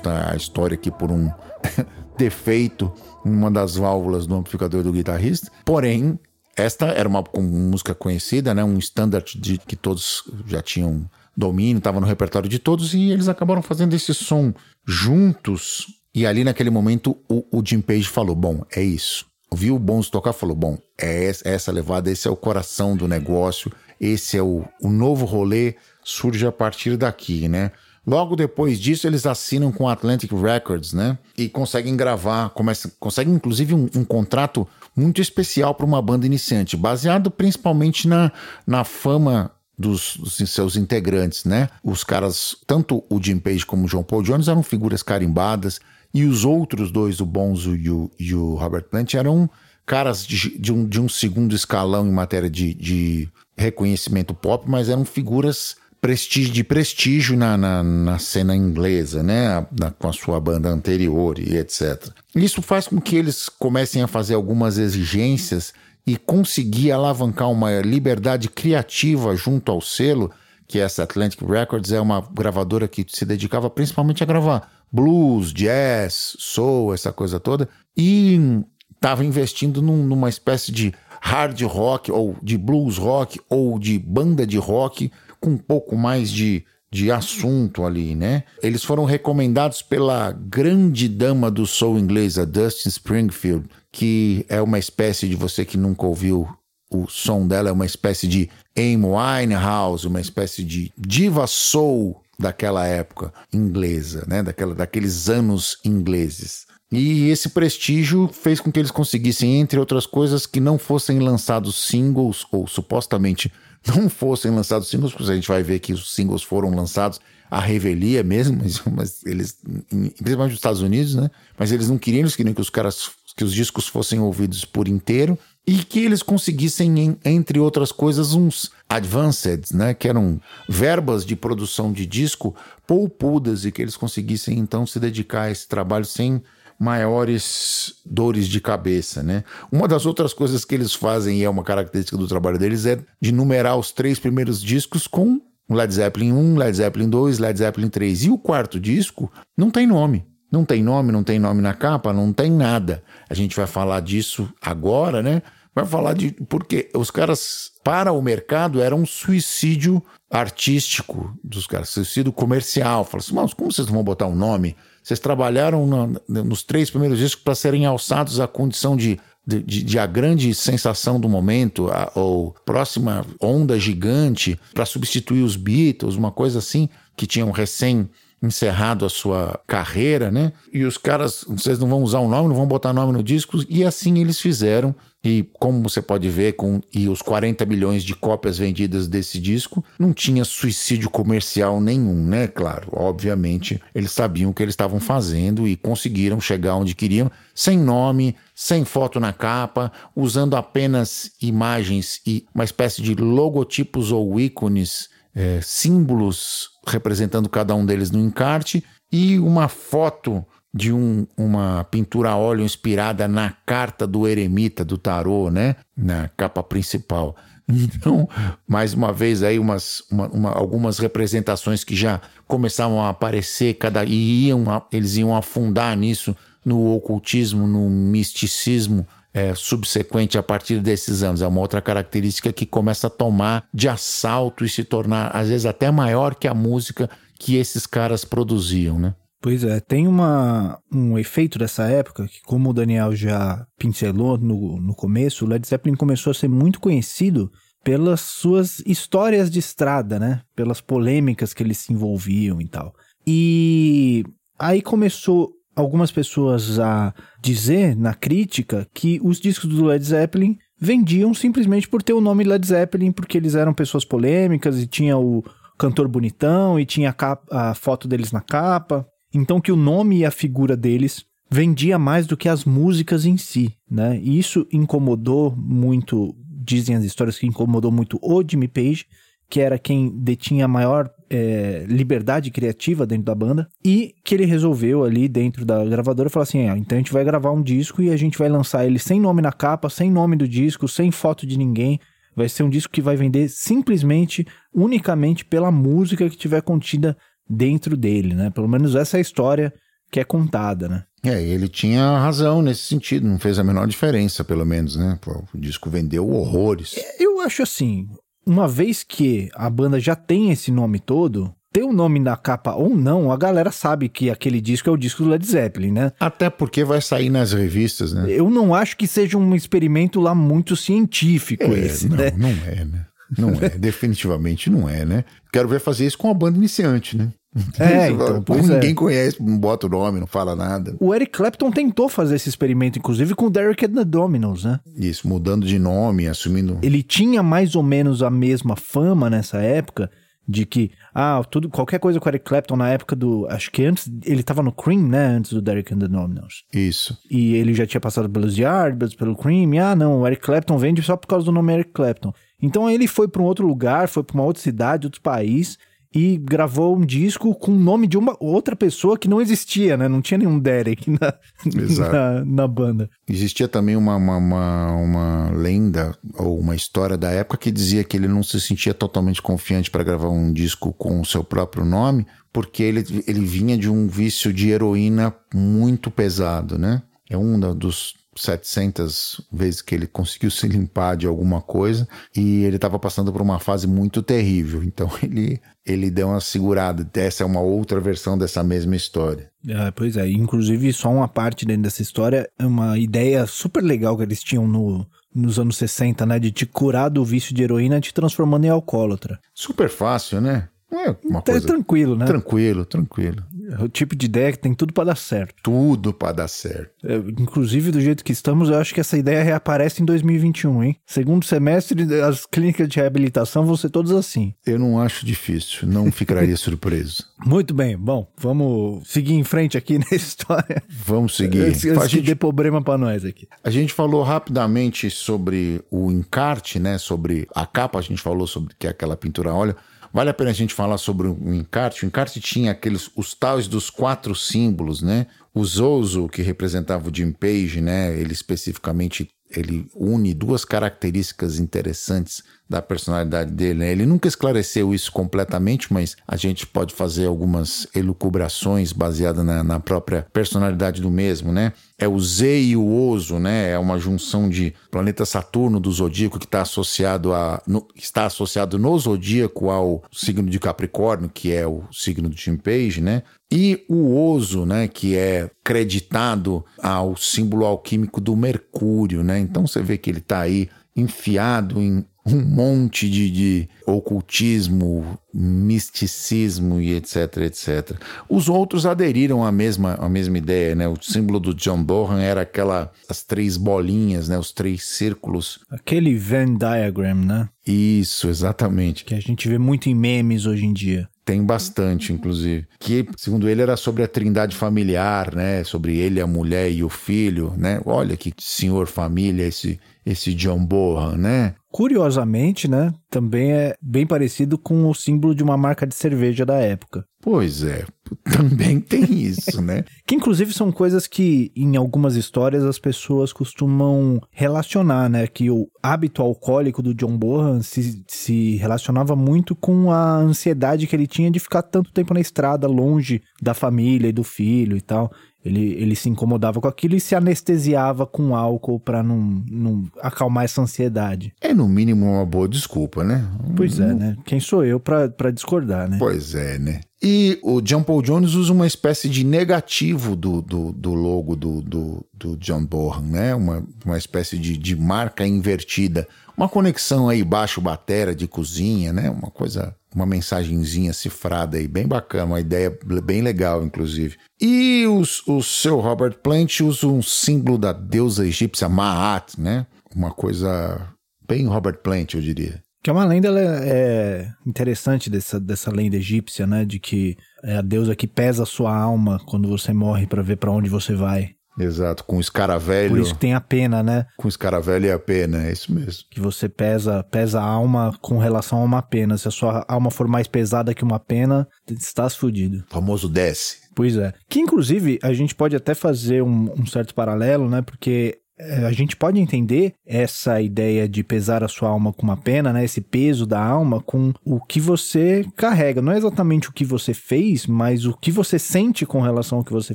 Consta a história aqui por um defeito em uma das válvulas do amplificador do guitarrista. Porém, esta era uma, música conhecida, né? um standard de, que todos já tinham domínio, estava no repertório de todos, e eles acabaram fazendo esse som juntos. E ali naquele momento o, o Jim Page falou: Bom, é isso. Viu o Bones tocar, falou: Bom, é essa levada, esse é o coração do negócio, esse é o, o novo rolê, surge a partir daqui, né? Logo depois disso, eles assinam com a Atlantic Records, né? E conseguem gravar, começa, conseguem inclusive um, um contrato muito especial para uma banda iniciante, baseado principalmente na, na fama dos, dos, seus integrantes, né? Os caras, tanto o Jim Page como o John Paul Jones eram figuras carimbadas e os outros dois, o Bonzo e o, e o Robert Plant, eram caras de, de, um, de um segundo escalão em matéria de, de reconhecimento pop, mas eram figuras prestígio, de prestígio na, na, na cena inglesa, né? Na, com a sua banda anterior e etc. Isso faz com que eles comecem a fazer algumas exigências e conseguir alavancar uma liberdade criativa junto ao selo, que essa Atlantic Records é uma gravadora que se dedicava principalmente a gravar blues, jazz, soul, essa coisa toda, e estava investindo num, numa espécie de hard rock ou de blues rock ou de banda de rock com um pouco mais de, de assunto ali, né? Eles foram recomendados pela grande dama do soul inglês, a Dustin Springfield, que é uma espécie de você que nunca ouviu o som dela, é uma espécie de Amy Winehouse, uma espécie de diva soul daquela época inglesa, né? Daquela, daqueles anos ingleses. E esse prestígio fez com que eles conseguissem, entre outras coisas, que não fossem lançados singles, ou supostamente não fossem lançados singles, porque a gente vai ver que os singles foram lançados à revelia mesmo, mas, mas eles, principalmente nos Estados Unidos, né? Mas eles não queriam, eles queriam que os caras, que os discos fossem ouvidos por inteiro e que eles conseguissem, entre outras coisas, uns advanced, né, que eram verbas de produção de disco poupudas e que eles conseguissem então se dedicar a esse trabalho sem maiores dores de cabeça, né? Uma das outras coisas que eles fazem e é uma característica do trabalho deles é de numerar os três primeiros discos com Led Zeppelin 1, Led Zeppelin 2, Led Zeppelin 3 e o quarto disco não tem nome. Não tem nome, não tem nome na capa, não tem nada. A gente vai falar disso agora, né? Vai falar de. Porque os caras, para o mercado, era um suicídio artístico dos caras, suicídio comercial. Fala assim, mas como vocês vão botar um nome? Vocês trabalharam nos três primeiros discos para serem alçados à condição de, de, de, de, a grande sensação do momento, a, ou próxima onda gigante, para substituir os Beatles, uma coisa assim, que tinham recém encerrado a sua carreira, né? E os caras, vocês não vão usar o nome, não vão botar nome no disco, e assim eles fizeram. E como você pode ver, com e os 40 milhões de cópias vendidas desse disco, não tinha suicídio comercial nenhum, né? Claro, obviamente, eles sabiam o que eles estavam fazendo e conseguiram chegar onde queriam, sem nome, sem foto na capa, usando apenas imagens e uma espécie de logotipos ou ícones, é, símbolos representando cada um deles no encarte e uma foto de um, uma pintura a óleo inspirada na carta do eremita do tarô, né? Na capa principal. Então, mais uma vez aí umas, uma, uma, algumas representações que já começavam a aparecer, cada e iam, eles iam afundar nisso no ocultismo, no misticismo é, subsequente a partir desses anos. É uma outra característica que começa a tomar de assalto e se tornar, às vezes, até maior que a música que esses caras produziam, né? Pois é, tem uma, um efeito dessa época que, como o Daniel já pincelou no, no começo, o Led Zeppelin começou a ser muito conhecido pelas suas histórias de estrada, né? Pelas polêmicas que eles se envolviam e tal. E aí começou algumas pessoas a dizer na crítica que os discos do Led Zeppelin vendiam simplesmente por ter o nome Led Zeppelin, porque eles eram pessoas polêmicas e tinha o cantor bonitão e tinha a, capa, a foto deles na capa. Então que o nome e a figura deles vendia mais do que as músicas em si, né? E isso incomodou muito, dizem as histórias que incomodou muito o Jimmy Page, que era quem detinha a maior é, liberdade criativa dentro da banda, e que ele resolveu ali dentro da gravadora falar assim: ah, então a gente vai gravar um disco e a gente vai lançar ele sem nome na capa, sem nome do disco, sem foto de ninguém. Vai ser um disco que vai vender simplesmente, unicamente pela música que tiver contida dentro dele, né? Pelo menos essa é a história que é contada, né? É, ele tinha razão nesse sentido, não fez a menor diferença, pelo menos, né? O disco vendeu horrores. É, eu acho assim, uma vez que a banda já tem esse nome todo, ter o nome na capa ou não, a galera sabe que aquele disco é o disco do Led Zeppelin, né? Até porque vai sair nas revistas, né? Eu não acho que seja um experimento lá muito científico é, esse, não, né? Não é, né? Não é, definitivamente não é, né? Quero ver fazer isso com a banda iniciante, né? É, então, pois ninguém é. conhece, não bota o nome, não fala nada. O Eric Clapton tentou fazer esse experimento, inclusive, com o Derek and the Dominos, né? Isso, mudando de nome, assumindo. Ele tinha mais ou menos a mesma fama nessa época de que, ah, tudo, qualquer coisa com o Eric Clapton na época do. Acho que antes. Ele tava no Cream, né? Antes do Derek and the Dominos. Isso. E ele já tinha passado pelos Yardbirds, pelo Cream. E, ah, não, o Eric Clapton vende só por causa do nome Eric Clapton. Então ele foi para um outro lugar, foi para uma outra cidade, outro país e gravou um disco com o nome de uma outra pessoa que não existia, né? Não tinha nenhum Derek na, na, na banda. Existia também uma, uma, uma, uma lenda ou uma história da época que dizia que ele não se sentia totalmente confiante para gravar um disco com o seu próprio nome, porque ele, ele vinha de um vício de heroína muito pesado, né? É um dos 700 vezes que ele conseguiu se limpar de alguma coisa e ele estava passando por uma fase muito terrível. Então ele, ele deu uma segurada. Essa é uma outra versão dessa mesma história. É, pois é, inclusive só uma parte dentro dessa história, é uma ideia super legal que eles tinham no, nos anos 60, né? De te curar do vício de heroína te transformando em alcoólatra. Super fácil, né? Não é uma É coisa tranquilo, né? tranquilo, tranquilo. É o tipo de ideia que tem tudo pra dar certo. Tudo para dar certo. É, inclusive, do jeito que estamos, eu acho que essa ideia reaparece em 2021, hein? Segundo semestre, as clínicas de reabilitação vão ser todas assim. Eu não acho difícil, não ficaria surpreso. Muito bem, bom, vamos seguir em frente aqui na história. Vamos seguir. Antes A antes que gente, dê problema pra nós aqui. a gente falou rapidamente sobre o encarte, né? Sobre a capa, a gente falou sobre que é aquela pintura a óleo. Vale a pena a gente falar sobre o encarte. O encarte tinha aqueles os tais dos quatro símbolos, né? O Zozo, que representava o Jim Page, né? Ele especificamente ele une duas características interessantes da personalidade dele. né? Ele nunca esclareceu isso completamente, mas a gente pode fazer algumas elucubrações baseadas na, na própria personalidade do mesmo, né? É o Z e o Oso, né? É uma junção de planeta Saturno do zodíaco que está associado a no- está associado no zodíaco ao signo de Capricórnio, que é o signo do Tim Page, né? E o Oso, né, que é creditado ao símbolo alquímico do Mercúrio, né? Então você vê que ele está aí enfiado em um monte de, de ocultismo, misticismo e etc, etc. Os outros aderiram à mesma, à mesma ideia, né? O símbolo do John Bohan era aquela as três bolinhas, né? Os três círculos. Aquele Venn diagram, né? Isso, exatamente. Que a gente vê muito em memes hoje em dia. Tem bastante, inclusive. Que, segundo ele, era sobre a trindade familiar, né? Sobre ele, a mulher e o filho, né? Olha que senhor família esse, esse John Bohan, né? Curiosamente, né? Também é bem parecido com o símbolo de uma marca de cerveja da época. Pois é, também tem isso, né? Que inclusive são coisas que em algumas histórias as pessoas costumam relacionar, né? Que o hábito alcoólico do John Bohan se, se relacionava muito com a ansiedade que ele tinha de ficar tanto tempo na estrada, longe da família e do filho e tal. Ele, ele se incomodava com aquilo e se anestesiava com álcool pra não, não acalmar essa ansiedade. É no mínimo uma boa desculpa, né? Pois é, né? Quem sou eu pra discordar, né? Pois é, né? E o John Paul Jones usa uma espécie de negativo do, do, do logo do, do, do John Bohan, né? Uma, uma espécie de, de marca invertida. Uma conexão aí baixo batera de cozinha, né? Uma coisa, uma mensagenzinha cifrada aí, bem bacana, uma ideia bem legal, inclusive. E os, o seu Robert Plant usa um símbolo da deusa egípcia Maat, né? Uma coisa bem Robert Plant, eu diria. Que é uma lenda é interessante dessa, dessa lenda egípcia, né? De que é a deusa que pesa a sua alma quando você morre pra ver pra onde você vai. Exato, com escaravelho. Por isso que tem a pena, né? Com escaravelho e a pena, é isso mesmo. Que você pesa, pesa a alma com relação a uma pena. Se a sua alma for mais pesada que uma pena, estás fudido. O famoso desce. Pois é. Que inclusive a gente pode até fazer um, um certo paralelo, né? Porque é, a gente pode entender essa ideia de pesar a sua alma com uma pena, né? Esse peso da alma com o que você carrega. Não é exatamente o que você fez, mas o que você sente com relação ao que você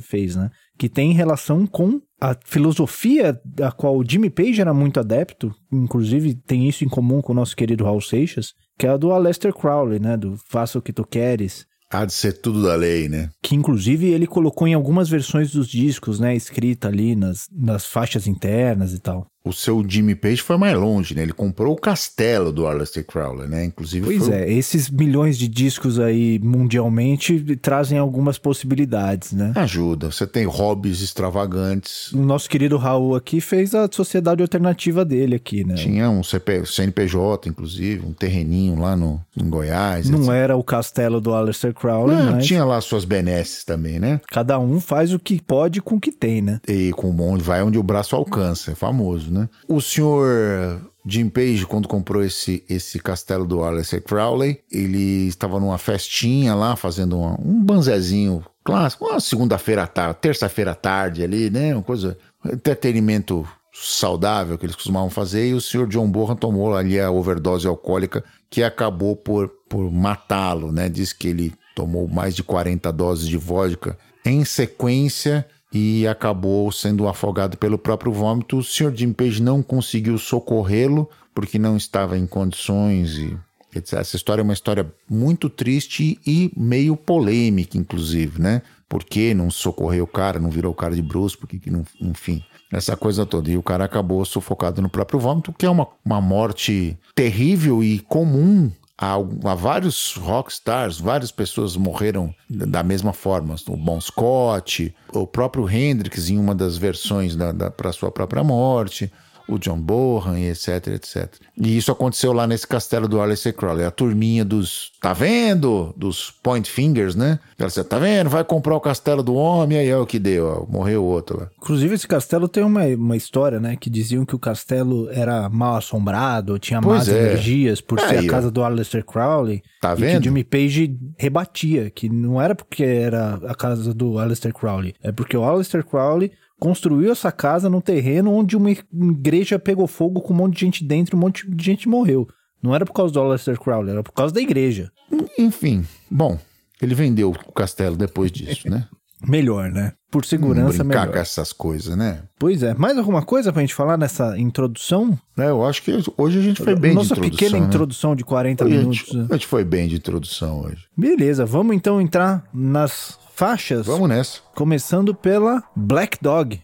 fez, né? Que tem relação com a filosofia da qual o Jimmy Page era muito adepto, inclusive tem isso em comum com o nosso querido Raul Seixas, que é a do Aleister Crowley, né? Do Faça o que tu queres Há de ser tudo da lei, né? que inclusive ele colocou em algumas versões dos discos, né, escrita ali nas, nas faixas internas e tal. O seu Jimmy Page foi mais longe, né? Ele comprou o castelo do Aleister Crowley, né? Inclusive Pois foi... é, esses milhões de discos aí mundialmente trazem algumas possibilidades, né? Ajuda. Você tem hobbies extravagantes. O nosso querido Raul aqui fez a sociedade alternativa dele aqui, né? Tinha um CP, CNPJ, inclusive, um terreninho lá no, em Goiás. Não etc. era o castelo do Aleister Crowley, Não, mas Tinha lá suas benesses também, né? cada um faz o que pode com o que tem, né? E com onde vai onde o braço alcança, é famoso, né? O senhor Jim Page, quando comprou esse, esse castelo do Aleister Crowley, ele estava numa festinha lá, fazendo uma- um banzezinho clássico, uma segunda-feira à tarde, terça-feira à tarde ali, né? Uma coisa, entretenimento saudável que eles costumavam fazer, e o senhor John Bohan tomou ali a overdose alcoólica que acabou por, por matá-lo, né? Diz que ele tomou mais de 40 doses de vodka em sequência e acabou sendo afogado pelo próprio vômito. O Sr. Jim Page não conseguiu socorrê-lo porque não estava em condições e etc. Essa história é uma história muito triste e meio polêmica, inclusive, né? Por que não socorreu o cara, não virou o cara de Bruce, por que que não, enfim, essa coisa toda. E o cara acabou sufocado no próprio vômito, que é uma, uma morte terrível e comum Há, há vários rockstars, várias pessoas morreram da mesma forma. O Bon Scott, o próprio Hendrix em uma das versões da, da, para sua própria morte, o John Bohan etc, etc. E isso aconteceu lá nesse castelo do Aleister Crowley. A turminha dos, tá vendo? Dos Point Fingers, né? Ela disse, tá vendo? Vai comprar o castelo do homem, aí é o que deu, ó, morreu outro lá. Inclusive, esse castelo tem uma, uma história, né? Que diziam que o castelo era mal assombrado, tinha Pois más é. energias por ser Aí, a ó. casa do Aleister Crowley. Tá e vendo? que Jimmy Page rebatia, que não era porque era a casa do Aleister Crowley, é porque o Aleister Crowley construiu essa casa num terreno onde uma igreja pegou fogo com um monte de gente dentro, um monte de gente morreu. Não era por causa do Aleister Crowley, era por causa da igreja. Enfim, bom, ele vendeu o castelo depois disso, né? Melhor, né? Por segurança, Brincar melhor. com essas coisas, né? Pois é. Mais alguma coisa pra gente falar nessa introdução? É, eu acho que hoje a gente foi bem Nossa de introdução. pequena né? introdução de 40 Hoje a minutos. gente, né? a gente foi bem de introdução hoje. Beleza, vamos então entrar nas faixas. Vamos nessa. Começando pela Black Dog.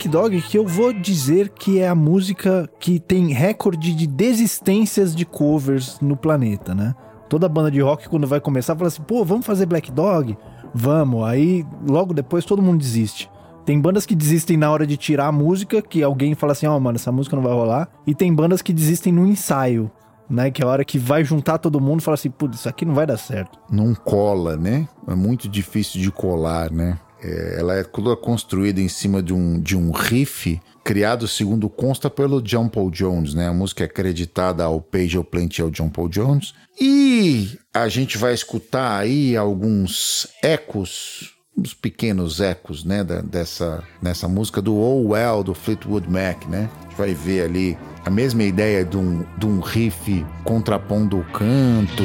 Black Dog, que eu vou dizer que é a música que tem recorde de desistências de covers no planeta, né? Toda banda de rock, quando vai começar, fala assim: pô, vamos fazer Black Dog? Vamos. Aí, logo depois, todo mundo desiste. Tem bandas que desistem na hora de tirar a música, que alguém fala assim: ó, mano, essa música não vai rolar. E tem bandas que desistem no ensaio, né? Que é a hora que vai juntar todo mundo e fala assim: putz, isso aqui não vai dar certo. Não cola, né? É muito difícil de colar, né? É, ela é toda construída em cima de um, de um riff criado, segundo consta, pelo John Paul Jones, né? A música é acreditada ao Page Plant e ao John Paul Jones. E a gente vai escutar aí alguns ecos, uns pequenos ecos, né? Da, dessa, nessa música do Oh Well, do Fleetwood Mac, né? A gente vai ver ali a mesma ideia de um, de um riff contrapondo o canto.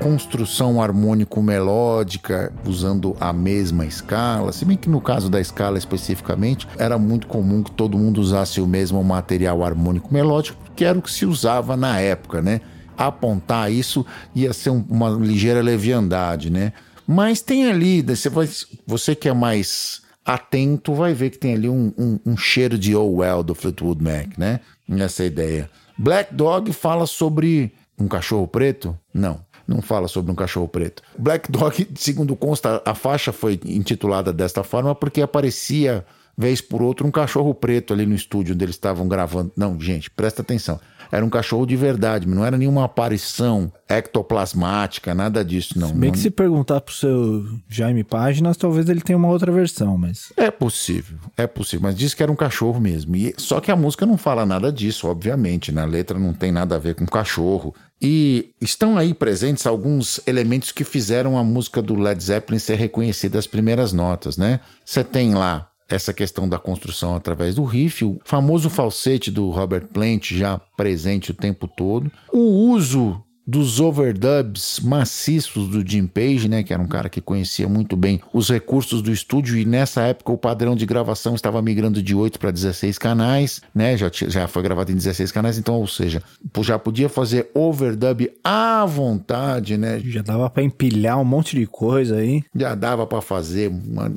construção harmônico-melódica, usando a mesma escala, se bem que no caso da escala especificamente, era muito comum que todo mundo usasse o mesmo material harmônico-melódico, que era o que se usava na época, né? Apontar isso ia ser um- uma ligeira leviandade, né? Mas tem ali, você, vai, você que é mais atento vai ver que tem ali um, um- um cheiro de Oh Well do Fleetwood Mac, né? Essa ideia. Black Dog fala sobre um cachorro preto? Não, não fala sobre um cachorro preto. Black Dog, segundo consta, a faixa foi intitulada desta forma porque aparecia vez por outra, um cachorro preto ali no estúdio onde eles estavam gravando. Não, gente, presta atenção. Era um cachorro de verdade, não era nenhuma aparição ectoplasmática, nada disso, não. Bem Não- que se perguntar pro seu Jaime Páginas, talvez ele tenha uma outra versão, mas. É possível, é possível, mas diz que era um cachorro mesmo. E, só que a música não fala nada disso, obviamente, na letra não tem nada a ver com cachorro. E estão aí presentes alguns elementos que fizeram a música do Led Zeppelin ser reconhecida às primeiras notas, né? Você tem lá essa questão da construção através do riff, o famoso falsete do Robert Plant já presente o tempo todo, o uso dos overdubs maciços do Jim Page, né, que era um cara que conhecia muito bem os recursos do estúdio e nessa época o padrão de gravação estava migrando de 8 para 16 canais, né, já, já foi gravado em 16 canais, então, ou seja, já podia fazer overdub à vontade, né, Já dava pra empilhar um monte de coisa aí. já dava para fazer uma,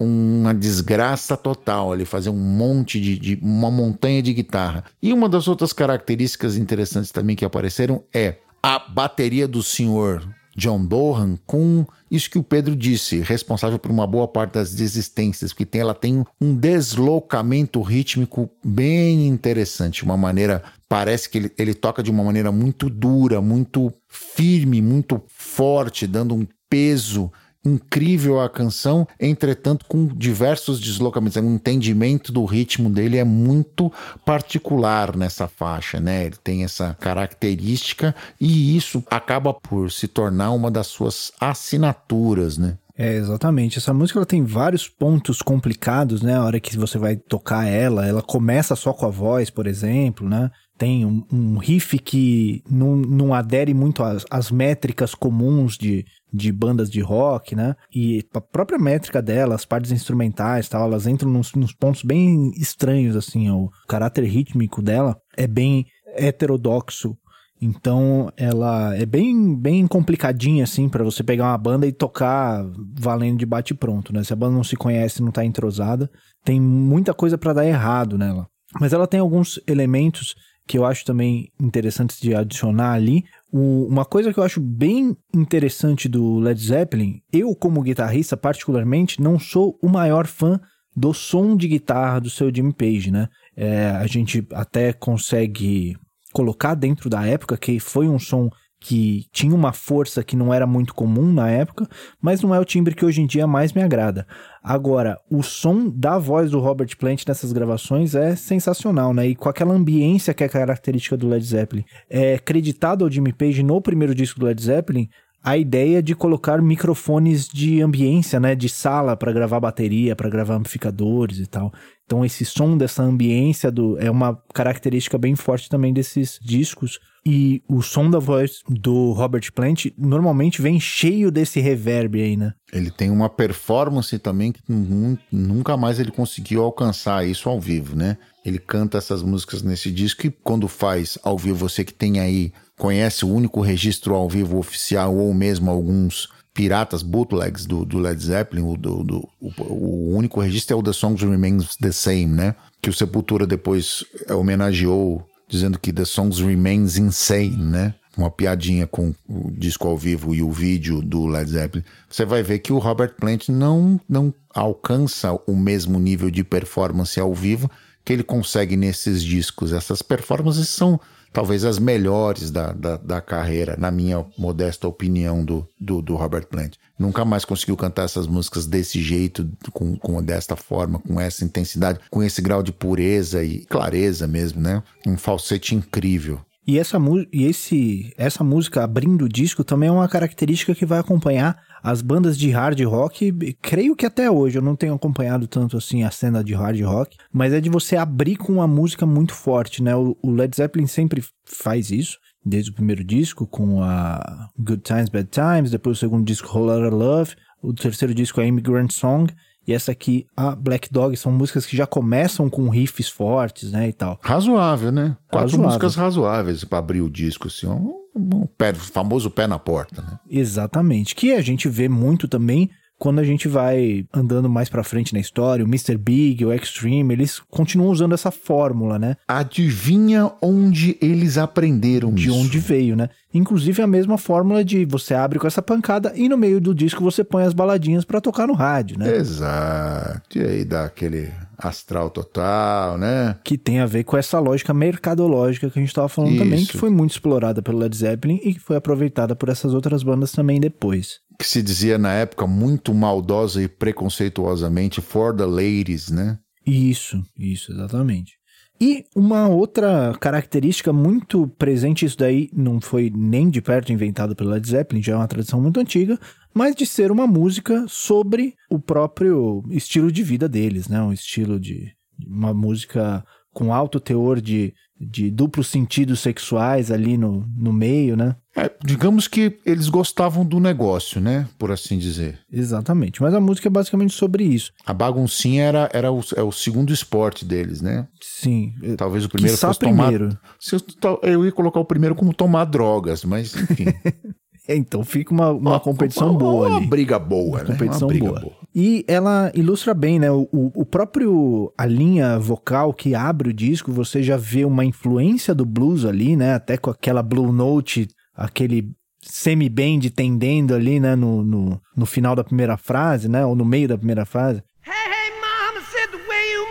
uma desgraça total ali, fazer um monte de, de- uma montanha de guitarra. E uma das outras características interessantes também que apareceram é a bateria do senhor John Dohan com isso que o Pedro disse, responsável por uma boa parte das desistências, porque tem, ela tem um deslocamento rítmico bem interessante, uma maneira parece que ele, ele toca de uma maneira muito dura, muito firme, muito forte, dando um peso incrível à canção, entretanto com diversos deslocamentos. O entendimento do ritmo dele é muito particular nessa faixa, né? Ele tem essa característica e isso acaba por se tornar uma das suas assinaturas, né? É, exatamente. Essa música ela tem vários pontos complicados, né? A hora que você vai tocar ela, ela começa só com a voz, por exemplo, né? Tem um, um riff que não, não adere muito às, às métricas comuns de, de bandas de rock, né? E a própria métrica dela, as partes instrumentais tal, elas entram nos, nos pontos bem estranhos, assim. O caráter rítmico dela é bem heterodoxo então ela é bem bem complicadinha assim pra você pegar uma banda e tocar valendo de bate pronto, né? Se a banda não se conhece, não tá entrosada, tem muita coisa pra dar errado nela. Mas ela tem alguns elementos que eu acho também interessantes de adicionar ali. Uma coisa que eu acho bem interessante do Led Zeppelin, eu como guitarrista particularmente não sou o maior fã do som de guitarra do seu Jimmy Page, né? É, a gente até consegue colocar dentro da época que foi um som que tinha uma força que não era muito comum na época, mas não é o timbre que hoje em dia mais me agrada. Agora, o som da voz do Robert Plant nessas gravações é sensacional, né? E com aquela ambiência que é característica do Led Zeppelin. É creditado ao Jimmy Page no primeiro disco do Led Zeppelin a ideia de colocar microfones de ambiência, né, de sala para gravar bateria, para gravar amplificadores e tal. Então esse som dessa ambiência do é uma característica bem forte também desses discos. E o som da voz do Robert Plant normalmente vem cheio desse reverb aí, né? Ele tem uma performance também que nu- nunca mais ele conseguiu alcançar isso ao vivo, né? Ele canta essas músicas nesse disco e quando faz ao vivo, você que tem aí, conhece o único registro ao vivo oficial ou mesmo alguns piratas, bootlegs do, do Led Zeppelin, o, do, do- o, o único registro é o The Songs Remains the Same, né? Que o Sepultura depois homenageou dizendo que The Songs Remains Insane, né? Uma piadinha com o disco ao vivo e o vídeo do Led Zeppelin. Você vai ver que o Robert Plant não, não alcança o mesmo nível de performance ao vivo que ele consegue nesses discos. Essas performances são talvez as melhores da, da, da carreira, na minha modesta opinião, do, do, do Robert Plant. Nunca mais conseguiu cantar essas músicas desse jeito, com, com desta forma, com essa intensidade, com esse grau de pureza e clareza mesmo, né? Um falsete incrível. E essa, e esse, essa música abrindo o disco também é uma característica que vai acompanhar as bandas de hard rock, creio que até hoje, eu não tenho acompanhado tanto assim a cena de hard rock, mas é de você abrir com uma música muito forte, né? O, Led Zeppelin sempre faz isso, desde o primeiro disco, com a Good Times, Bad Times, depois o segundo disco, Whole Lotta Love, o terceiro disco é Immigrant Song, e essa aqui, a Black Dog, são músicas que já começam com riffs fortes, né, e tal. Razoável, né? Quatro Razoável. músicas razoáveis para abrir o disco, assim, um, um pé, famoso pé na porta, né? Exatamente. Que a gente vê muito também quando a gente vai andando mais pra frente na história, o Mr. Big, o Extreme, eles continuam usando essa fórmula, né? Adivinha onde eles aprenderam De isso? onde veio, né? Inclusive a mesma fórmula de você abre com essa pancada e no meio do disco você põe as baladinhas pra tocar no rádio, né? Exato. E aí dá aquele astral total, né? Que tem a ver com essa lógica mercadológica que a gente tava falando também, Isso. que foi muito explorada pelo Led Zeppelin e que foi aproveitada por essas outras bandas também depois. Que se dizia na época muito maldosa e preconceituosamente for the ladies, né? Isso, isso, exatamente. E uma outra característica muito presente, isso daí não foi nem de perto inventado pelo Led Zeppelin, já é uma tradição muito antiga, mas de ser uma música sobre o próprio estilo de vida deles, né? Um estilo de uma música com alto teor de, de duplos sentidos sexuais ali no, no meio, né? É, digamos que eles gostavam do negócio, né? Por assim dizer. Exatamente. Mas a música é basicamente sobre isso. A baguncinha era, era o, é o segundo esporte deles, né? Sim. Talvez o primeiro Quiçá fosse tomar. primeiro. Se eu, eu ia colocar o primeiro como tomar drogas, mas enfim. É, Então fica uma, uma competição uma, boa uma ali. briga boa, né? competição uma briga boa. E ela ilustra bem, né? O, o próprio a linha vocal que abre o disco, você já vê uma influência do blues ali, né? Até com aquela blue note, aquele semi-bend tendendo ali, né? No, no, no final da primeira frase, né? Ou no meio da primeira frase. Hey, hey, mama said the way you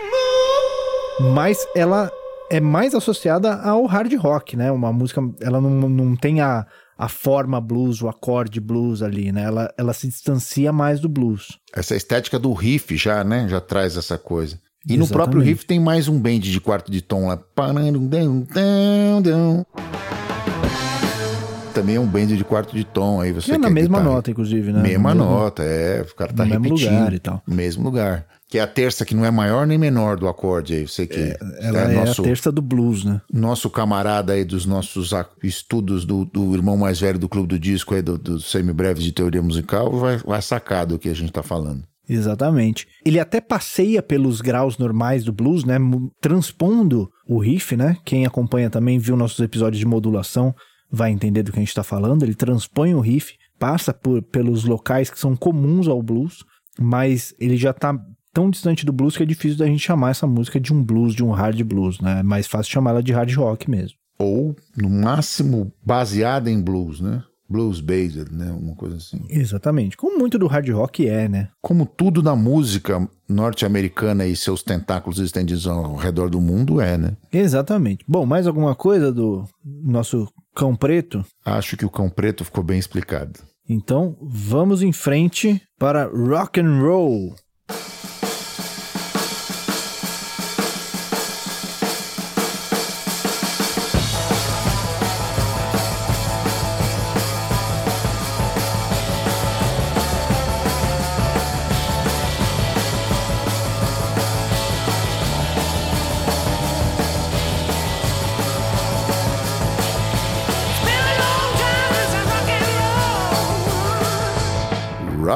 move. Mas ela é mais associada ao hard rock, né? Uma música, ela não, não tem a, a forma blues, o acorde blues ali, né? Ela, ela se distancia mais do blues. Essa estética do riff já, né? Já traz essa coisa. E no Exatamente. próprio riff tem mais um bend de quarto de tom lá. Também é um bend de quarto de tom. Aí você é na mesma guitarra- nota, inclusive, né? Mesma No mesmo- nota, é. O cara tá no mesmo repetindo. lugar e tal. Mesmo lugar. Que é a terça que não é maior nem menor do acorde aí. Você que Ela é, nosso, a terça do blues, né? nosso camarada aí dos nossos estudos do, do irmão mais velho do Clube do Disco aí, do, do semibreves de teoria musical, vai, vai sacar do que a gente tá falando. Exatamente. Ele até passeia pelos graus normais do blues, né? Transpondo o riff, né? Quem acompanha também viu nossos episódios de modulação vai entender do que a gente tá falando. Ele transpõe o riff, passa por, pelos locais que são comuns ao blues, mas ele já tá tão distante do blues que é difícil da gente chamar essa música de um blues, de um hard blues, né? É mais fácil chamar ela de hard rock mesmo. Ou, no máximo, baseada em blues, né? Blues based, né? Uma coisa assim. Exatamente. Como muito do hard rock é, né? Como tudo na música norte-americana e seus tentáculos estendidos ao redor do mundo é, né? Exatamente. Bom, mais alguma coisa do nosso cão preto? Acho que o cão preto ficou bem explicado. Então, vamos em frente para rock and roll.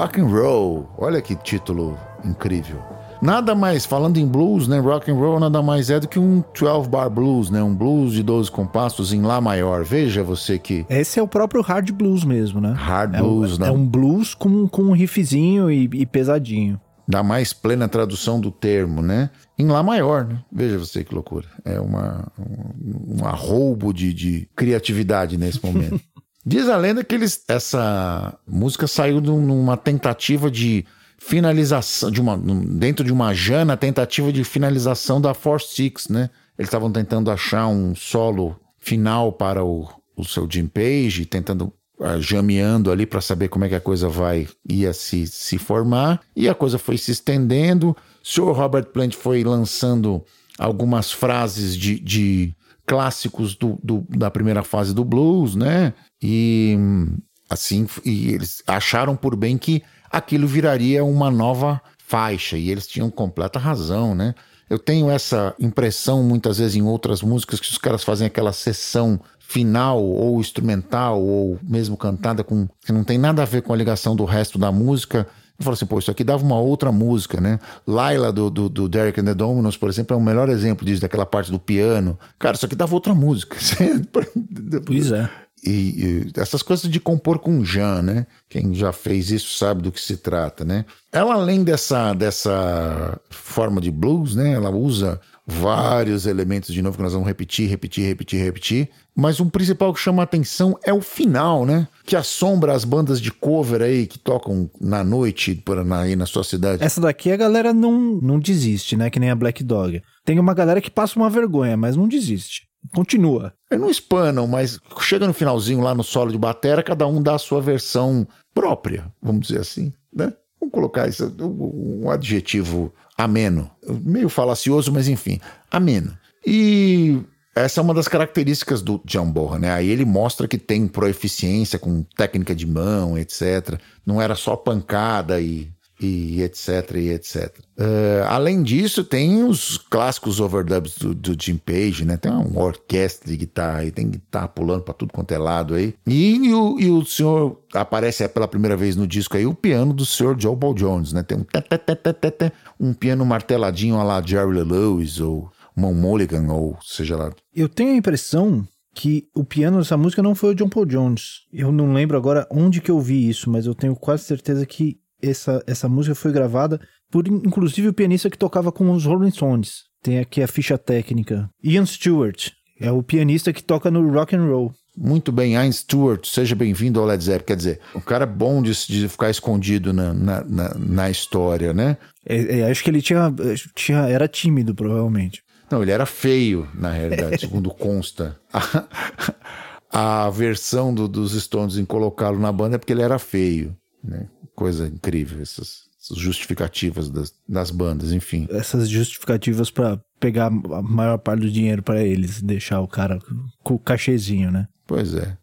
Rock and roll. Olha que título incrível. Nada mais, falando em blues, né? Rock and roll nada mais é do que um 12 bar blues, né? Um blues de 12 compassos em lá maior. Veja você que Esse é o próprio hard blues mesmo, né? hard É, blues, um, né? é um blues com, com um riffzinho e, e pesadinho. da mais plena tradução do termo, né? Em Lá maior, né? Veja você que loucura. É uma, um, um arroubo de, de criatividade nesse momento. Diz a lenda que eles, essa música saiu num- numa tentativa de finalização, de uma, dentro de uma jana, tentativa de finalização da Force Six, né? Eles estavam tentando achar um solo final para o, o seu Jim Page, tentando ah, jameando ali para saber como é que a coisa vai ia se, se formar e a coisa foi se estendendo. O senhor Robert Plant foi lançando algumas frases de, de clássicos do, do- da primeira fase do blues, né? E assim, e eles acharam por bem que aquilo viraria uma nova faixa e eles tinham completa razão, né? Eu tenho essa impressão muitas vezes em outras músicas que os caras fazem aquela sessão final ou instrumental ou mesmo cantada com que não tem nada a ver com a ligação do resto da música. Eu falo assim, pô, isso aqui dava uma outra música, né? Laila do, do, do Derek and the Dominos, por exemplo, é o melhor exemplo disso, daquela parte do piano. Cara, isso aqui dava outra música. Pois é. E- essas coisas de compor com Jean, né? Quem já fez isso sabe do que se trata, né? Ela, além dessa, dessa forma de blues, né? Ela usa vários elementos de novo que nós vamos repetir, repetir, repetir, repetir. Mas um principal que chama a atenção é o final, né? Que assombra as bandas de cover aí que tocam na noite por aí na sua cidade. Essa daqui a galera não, não desiste, né? Que nem a Black Dog. Tem uma galera que passa uma vergonha, mas não desiste. Continua. Eles não espanam, mas chega no finalzinho lá no solo de batera, cada um dá a sua versão própria, vamos dizer assim, né? Vamos colocar isso, um adjetivo ameno, meio falacioso, mas enfim, ameno. E essa é uma das características do John Bonham, né? Aí ele mostra que tem proeficiência com técnica de mão, etc. Não era só pancada e, e etc, e etc. Eh, além disso, tem os clássicos overdubs do, do Jim Page, né? Tem uma orquestra de guitarra aí, tem guitarra pulando pra tudo quanto é lado aí. E, e o, e o senhor aparece pela primeira vez no disco aí o piano do senhor Joe Paul Jones, né? Tem um, tê, um piano marteladinho lá Jerry Lewis ou Mon Mulligan, ou seja lá. Eu tenho a impressão que o piano dessa música não foi o John Paul Jones. Eu não lembro agora onde que eu vi isso, mas eu tenho quase certeza que essa, essa música foi gravada por inclusive o pianista que tocava com os Rolling Stones. Tem aqui a ficha técnica. Ian Stewart é o pianista que toca no rock and roll. Muito bem, Ian Stewart, seja bem-vindo ao Led Zeppelin. Quer dizer, o cara é bom de, de ficar escondido na, na, na, na história, né? É, é, acho que ele tinha, tinha era tímido, provavelmente. Não, ele era feio, na realidade, segundo consta. A, a versão do- dos Stones em colocá-lo na banda é porque ele era feio, né? Coisa incrível, essas, justificativas das, das bandas, enfim. Essas justificativas pra pegar a maior parte do dinheiro pra eles, deixar o cara com o cachezinho, né? Pois é.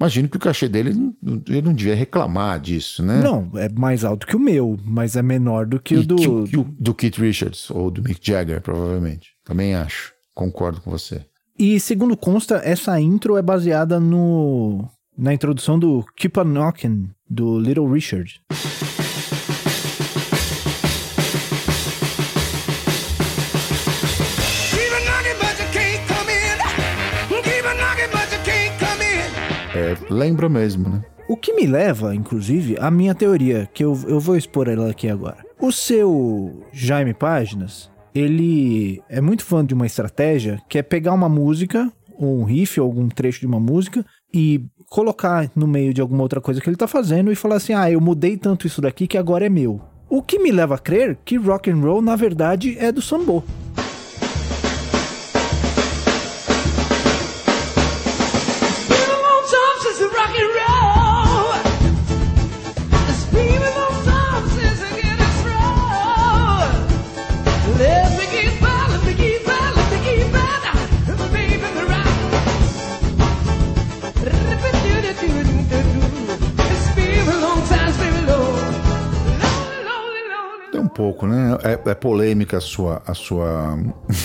Imagino que o cachê dele, não- ele não devia reclamar disso, né? Não, é mais alto que o meu, mas é menor do que E o do. que que o- do Keith Richards, ou do Mick Jagger, provavelmente. Também acho. Concordo com você. E segundo consta, essa intro é baseada no na introdução do Keep on Knockin' do Little Richard. Keep a knocking, but you can't come in. Keep a knocking, but you can't come in. É, lembra mesmo, né? O que me leva, inclusive, à minha teoria, que eu, eu vou expor ela aqui agora. O seu Jaime Páginas, ele é muito fã de uma estratégia que é pegar uma música, ou um riff, ou algum trecho de uma música, e colocar no meio de alguma outra coisa que ele tá fazendo e falar assim: ah, eu mudei tanto isso daqui que agora é meu. O que me leva a crer que rock and roll, na verdade, é do sambô. Pouco, né? É, é polêmica a sua. A sua.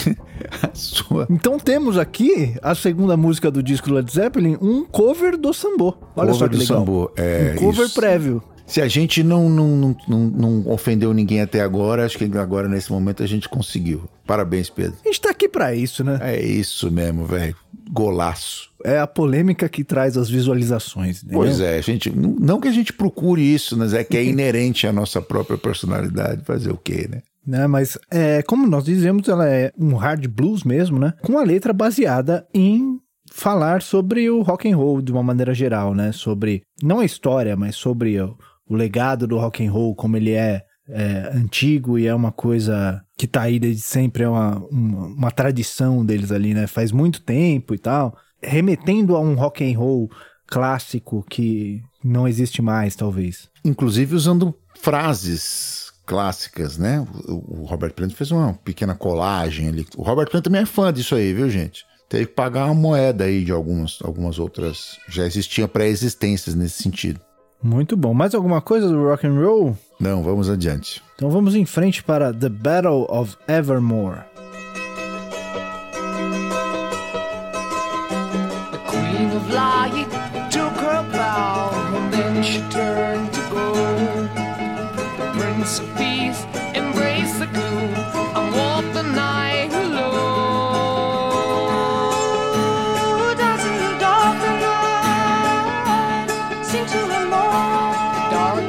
a sua. Então temos aqui a segunda música do disco Led Zeppelin, um cover do sambô. Olha Cover só que legal. sambô, é um cover isso. prévio. Se a gente não, não, não, não, não ofendeu ninguém até agora, acho que agora nesse momento a gente conseguiu. Parabéns, Pedro. A gente tá aqui pra isso, né? É isso mesmo, velho. Golaço. É a polêmica que traz as visualizações. Entendeu? Pois é, gente, não que a gente procure isso, mas é que é inerente à nossa própria personalidade. Fazer o quê, né? Né, mas é, como nós dizemos, ela é um hard blues mesmo, né? Com a letra baseada em falar sobre o rock and roll de uma maneira geral, né? Sobre não a história, mas sobre o, o legado do rock and roll, como ele é, é, antigo e é uma coisa que tá aí desde sempre, é uma, uma, uma tradição deles ali, né? Faz muito tempo e tal, remetendo a um rock and roll clássico que não existe mais, talvez. Inclusive usando frases clássicas, né? O, Robert Plant fez uma pequena colagem ali. O Robert Plant também é fã disso aí, viu, gente? Teve que pagar uma moeda aí de algumas, algumas outras. Já existiam pré-existências nesse sentido. Muito bom. Mais alguma coisa do rock and roll? Não, vamos adiante. Então vamos em frente para The Battle of Evermore. I took her bow, and then she turned to go. The Prince of Peace embraced the and walked the night alone. Doesn't the dark night seem to? Dark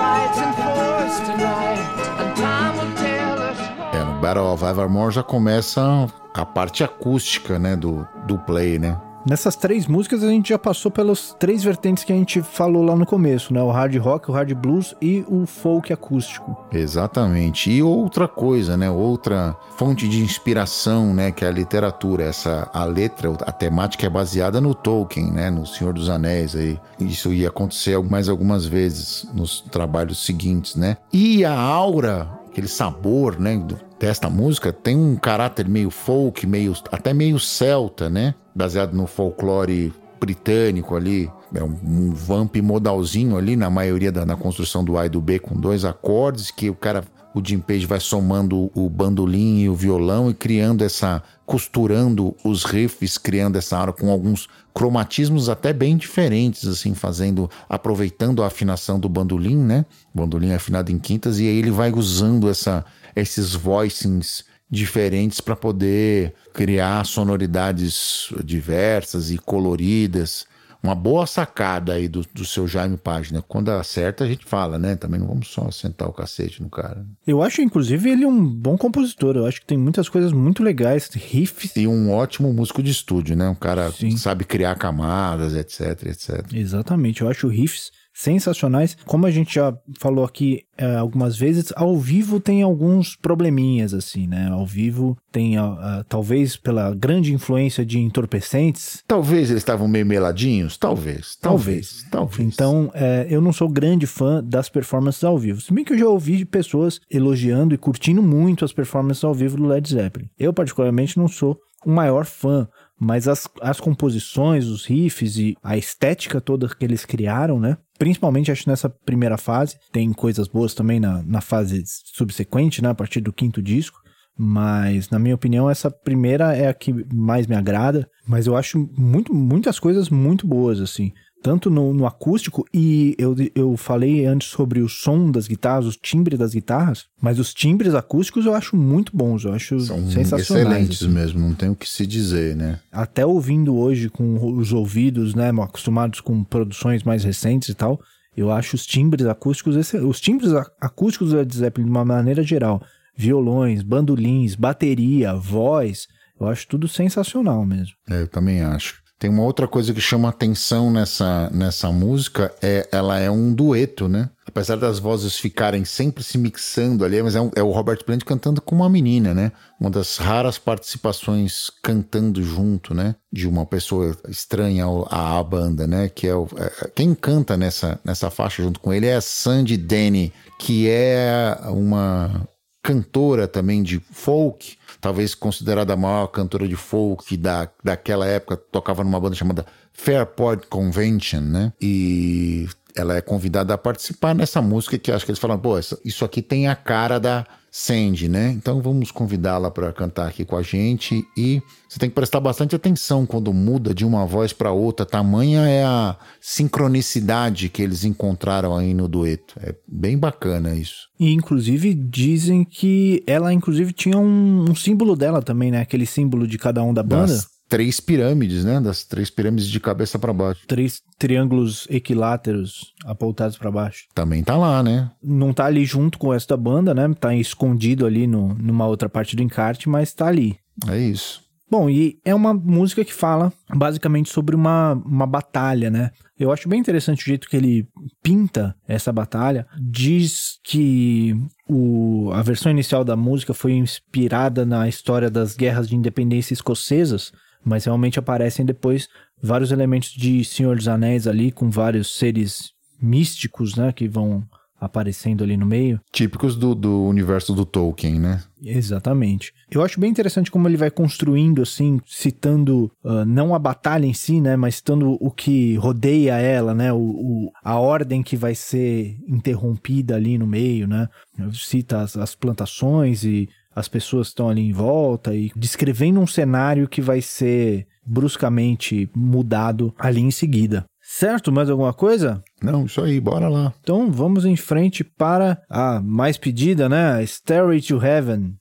rides forest tonight, and time will tell us. É, no Battle of Evermore já começa a parte acústica, né, do, do play, né? Nessas três músicas a gente já passou pelas três vertentes que a gente falou lá no começo, né? O hard rock, o hard blues e o folk acústico. Exatamente. E outra coisa, né? Outra fonte de inspiração, né? Que é a literatura. Essa, a letra, a temática é baseada no Tolkien, né? No Senhor dos Anéis aí. Isso ia acontecer mais algumas vezes nos trabalhos seguintes, né? E a aura, aquele sabor, né? Desta música tem um caráter meio folk, meio até meio celta, né? Baseado no folclore britânico ali. É um, um vamp modalzinho ali na maioria da na construção do A e do B com dois acordes que o cara, o Jim Page vai somando o bandolim e o violão e criando essa, costurando os riffs, criando essa aura com alguns cromatismos até bem diferentes, assim, fazendo, aproveitando a afinação do bandolim, né? O bandolim é afinado em quintas e aí ele vai usando essa, esses voicings diferentes para poder criar sonoridades diversas e coloridas. Uma boa sacada aí do, do seu Jaime Página. Quando acerta, a gente fala, né? Também não vamos só sentar o cacete no cara. Eu acho, inclusive, ele um bom compositor. Eu acho que tem muitas coisas muito legais, riffs. E um ótimo músico de estúdio, né? Um cara Sim. que sabe criar camadas, etc, etc. Exatamente, eu acho riffs sensacionais. Como a gente já falou aqui é, algumas vezes, ao vivo tem alguns probleminhas, assim, né? Ao vivo tem, ah, ah, talvez pela grande influência de entorpecentes, Talvez eles estavam meio meladinhos? Talvez. Talvez. Talvez. Então, é, eu não sou grande fã das performances ao vivo. Se bem que eu já ouvi pessoas elogiando e curtindo muito as performances ao vivo do Led Zeppelin. Eu, particularmente, não sou o maior fã, mas as, as composições, os riffs e a estética toda que eles criaram, né? Principalmente, acho, nessa primeira fase. Tem coisas boas também na, na fase subsequente, né? A partir do quinto disco. Mas, na minha opinião, essa primeira é a que mais me agrada. Mas eu acho muito, muitas coisas muito boas, assim. Tanto no, no acústico, e eu, eu falei antes sobre o som das guitarras, os timbres das guitarras, mas os timbres acústicos eu acho muito bons, eu acho São sensacionais. excelentes assim. mesmo, não tem o que se dizer, né? Até ouvindo hoje com os ouvidos, né, acostumados com produções mais recentes e tal, eu acho os timbres acústicos, os timbres acústicos do Led Zeppelin de uma maneira geral, violões, bandolins, bateria, voz, eu acho tudo sensacional mesmo. É, eu também acho. Tem uma outra coisa que chama atenção nessa, nessa música, é ela é um dueto, né? Apesar das vozes ficarem sempre se mixando ali, mas é, um- é o Robert Plant cantando com uma menina, né? Uma das raras participações cantando junto, né? De uma pessoa estranha à, à banda, né? Que é, o, é- quem canta nessa, nessa faixa junto com ele é a Sandy Denny, que é uma cantora também de folk, talvez considerada a maior cantora de folk da, daquela época, tocava numa banda chamada Fairport Convention, né? E ela é convidada a participar nessa música que acho que eles falam, pô, isso aqui tem a cara da Sandy, né? Então vamos convidá-la para cantar aqui com a gente e você tem que prestar bastante atenção quando muda de uma voz para outra, tamanha é a sincronicidade que eles encontraram aí no dueto. É bem bacana isso. E inclusive dizem que ela inclusive tinha um, um símbolo dela também, né? Aquele símbolo de cada um da banda. Das três pirâmides, né? Das três pirâmides de cabeça para baixo. Três triângulos equiláteros apontados para baixo. Também tá lá, né? Não tá ali junto com o resto da banda, né? Tá escondido ali no, numa outra parte do encarte, mas tá ali. É isso. Bom, e é uma música que fala basicamente sobre uma, uma batalha, né? Eu acho bem interessante o jeito que ele pinta essa batalha. Diz que o, a versão inicial da música foi inspirada na história das guerras de independência escocesas, mas realmente aparecem depois vários elementos de Senhor dos Anéis ali, com vários seres místicos, né? Que vão aparecendo ali no meio. Típicos do, do universo do Tolkien, né? Exatamente. Eu acho bem interessante como ele vai construindo, assim, citando ah, não a batalha em si, né, mas citando o que rodeia ela, né, o, o- a ordem que vai ser interrompida ali no meio, né. Cita as, as plantações e as pessoas que estão ali em volta e descrevendo um cenário que vai ser bruscamente mudado ali em seguida. Certo? Mais alguma coisa? Não, isso aí, bora lá. Então vamos em frente para a mais pedida, né? Stairway to Heaven.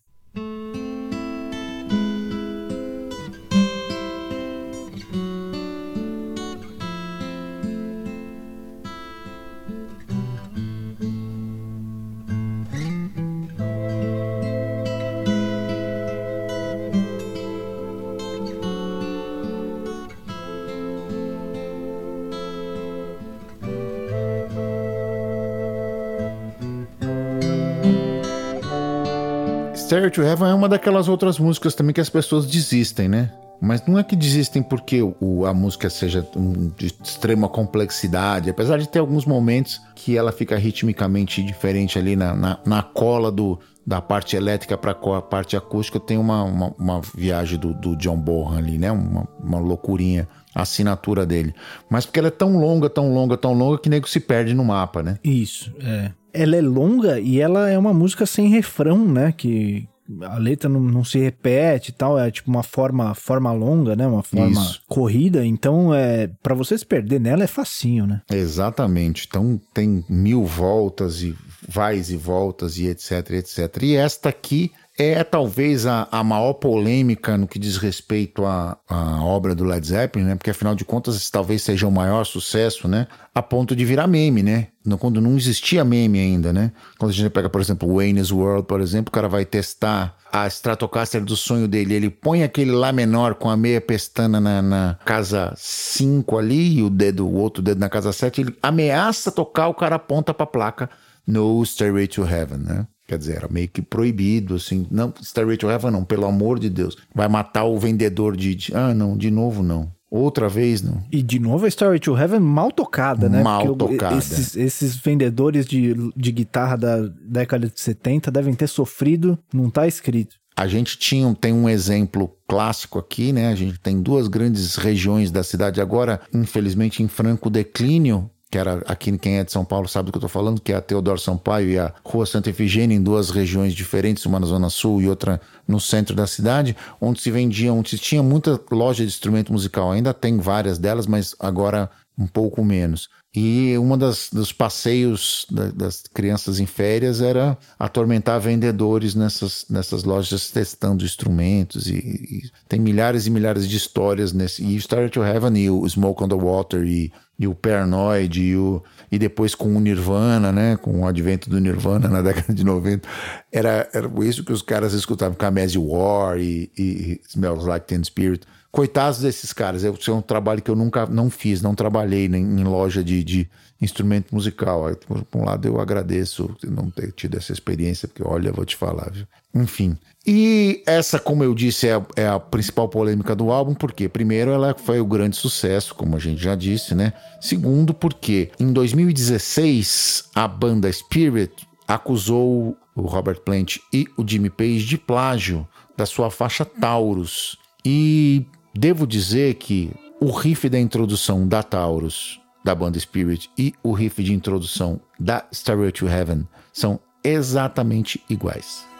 To Heaven é uma daquelas outras músicas também que as pessoas desistem, né? Mas não é que desistem porque o, a música seja de extrema complexidade, apesar de ter alguns momentos que ela fica ritmicamente diferente ali na, na, na cola do, da parte elétrica para a parte acústica, tem uma, uma, uma viagem do, do John Bonham ali, né? Uma, uma loucurinha, a assinatura dele. Mas porque ela é tão longa, tão longa, tão longa que nego se perde no mapa, né? Isso, é. Ela é longa e ela é uma música sem refrão, né? Que a letra não, não se repete e tal, é tipo uma forma, forma longa, né? Uma forma Isso. corrida. Então, é para você se perder nela é facinho, né? Exatamente. Então tem mil voltas e vais e voltas e etc, etc. E esta aqui é talvez a, a maior polêmica no que diz respeito à, à obra do Led Zeppelin, né? Porque afinal de contas talvez seja o maior sucesso, né? A ponto de virar meme, né? Quando não existia meme ainda, né? Quando a gente pega, por exemplo, Wayne's World, por exemplo, o cara vai testar a Stratocaster do sonho dele, ele põe aquele Lá menor com a meia pestana na, na casa 5 ali e o dedo, o outro dedo na casa 7, ele ameaça tocar, o cara aponta pra placa No Stairway to Heaven, né? Quer dizer, era meio que proibido, assim. Não, Stairway to Heaven não, pelo amor de Deus. Vai matar o vendedor de... de- ah, não, de novo não. Outra vez não. E de novo a Story to Heaven mal tocada, né? Mal Porque tocada. Esses, esses vendedores de, de guitarra da década de 70 devem ter sofrido, não tá escrito. A gente tinha, tem um exemplo clássico aqui, né? A gente tem duas grandes regiões da cidade agora, infelizmente em franco declínio, que era aqui quem é de São Paulo sabe do que eu tô falando, que é a Teodoro Sampaio e a Rua Santa Efigênia, em duas regiões diferentes, uma na Zona Sul e outra no centro da cidade, onde se vendia, onde se tinha muita loja de instrumento musical. Ainda tem várias delas, mas agora um pouco menos. E das dos passeios da- das crianças em férias era atormentar vendedores nessas, nessas lojas testando instrumentos e, e tem milhares e milhares de histórias nesse e Started to Heaven e o Smoke on the Water e, e o Paranoid e, o, e depois com o Nirvana, né, com o advento do Nirvana na década de 90, era, era isso que os caras escutavam, Kamezi War e, e Smells Like Teen Spirit. Coitados desses caras, isso é um trabalho que eu nunca não fiz, não trabalhei em loja de, de instrumento musical. Por, um lado, eu agradeço não ter tido essa experiência, porque olha, vou te falar, viu? Enfim. E essa, como eu disse, é a, é a principal polêmica do álbum, porque, primeiro, ela foi o grande sucesso, como a gente já disse, né? Segundo, porque em 2016, a banda Spirit acusou o Robert Plant e o Jimmy Page de plágio da sua faixa Taurus. E devo dizer que o riff da introdução da Taurus, da banda Spirit, e o riff de introdução da Stairway to Heaven são exatamente iguais.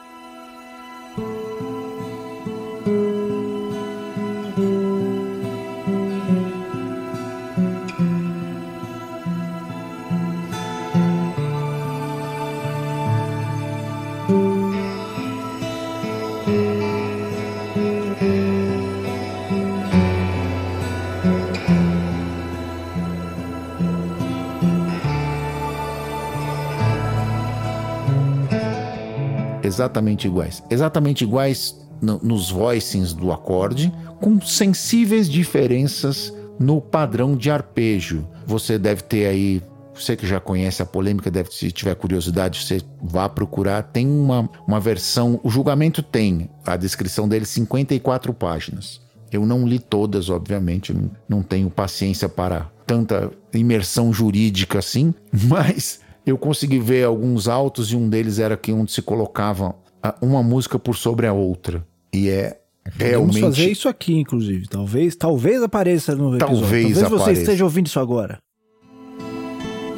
Exatamente iguais. Exatamente iguais no- nos voicings do acorde, com sensíveis diferenças no padrão de arpejo. Você deve ter aí, você que já conhece a polêmica, deve, se tiver curiosidade, você vá procurar. Tem uma, uma versão, o julgamento tem, a descrição dele, 54 páginas. Eu não li todas, obviamente, não tenho paciência para tanta imersão jurídica assim, mas eu consegui ver alguns autos e um deles era que onde se colocava uma música por sobre a outra. E é Vamos realmente fazer isso aqui, inclusive. Talvez, talvez apareça no episódio. Talvez você apareça. esteja ouvindo isso agora.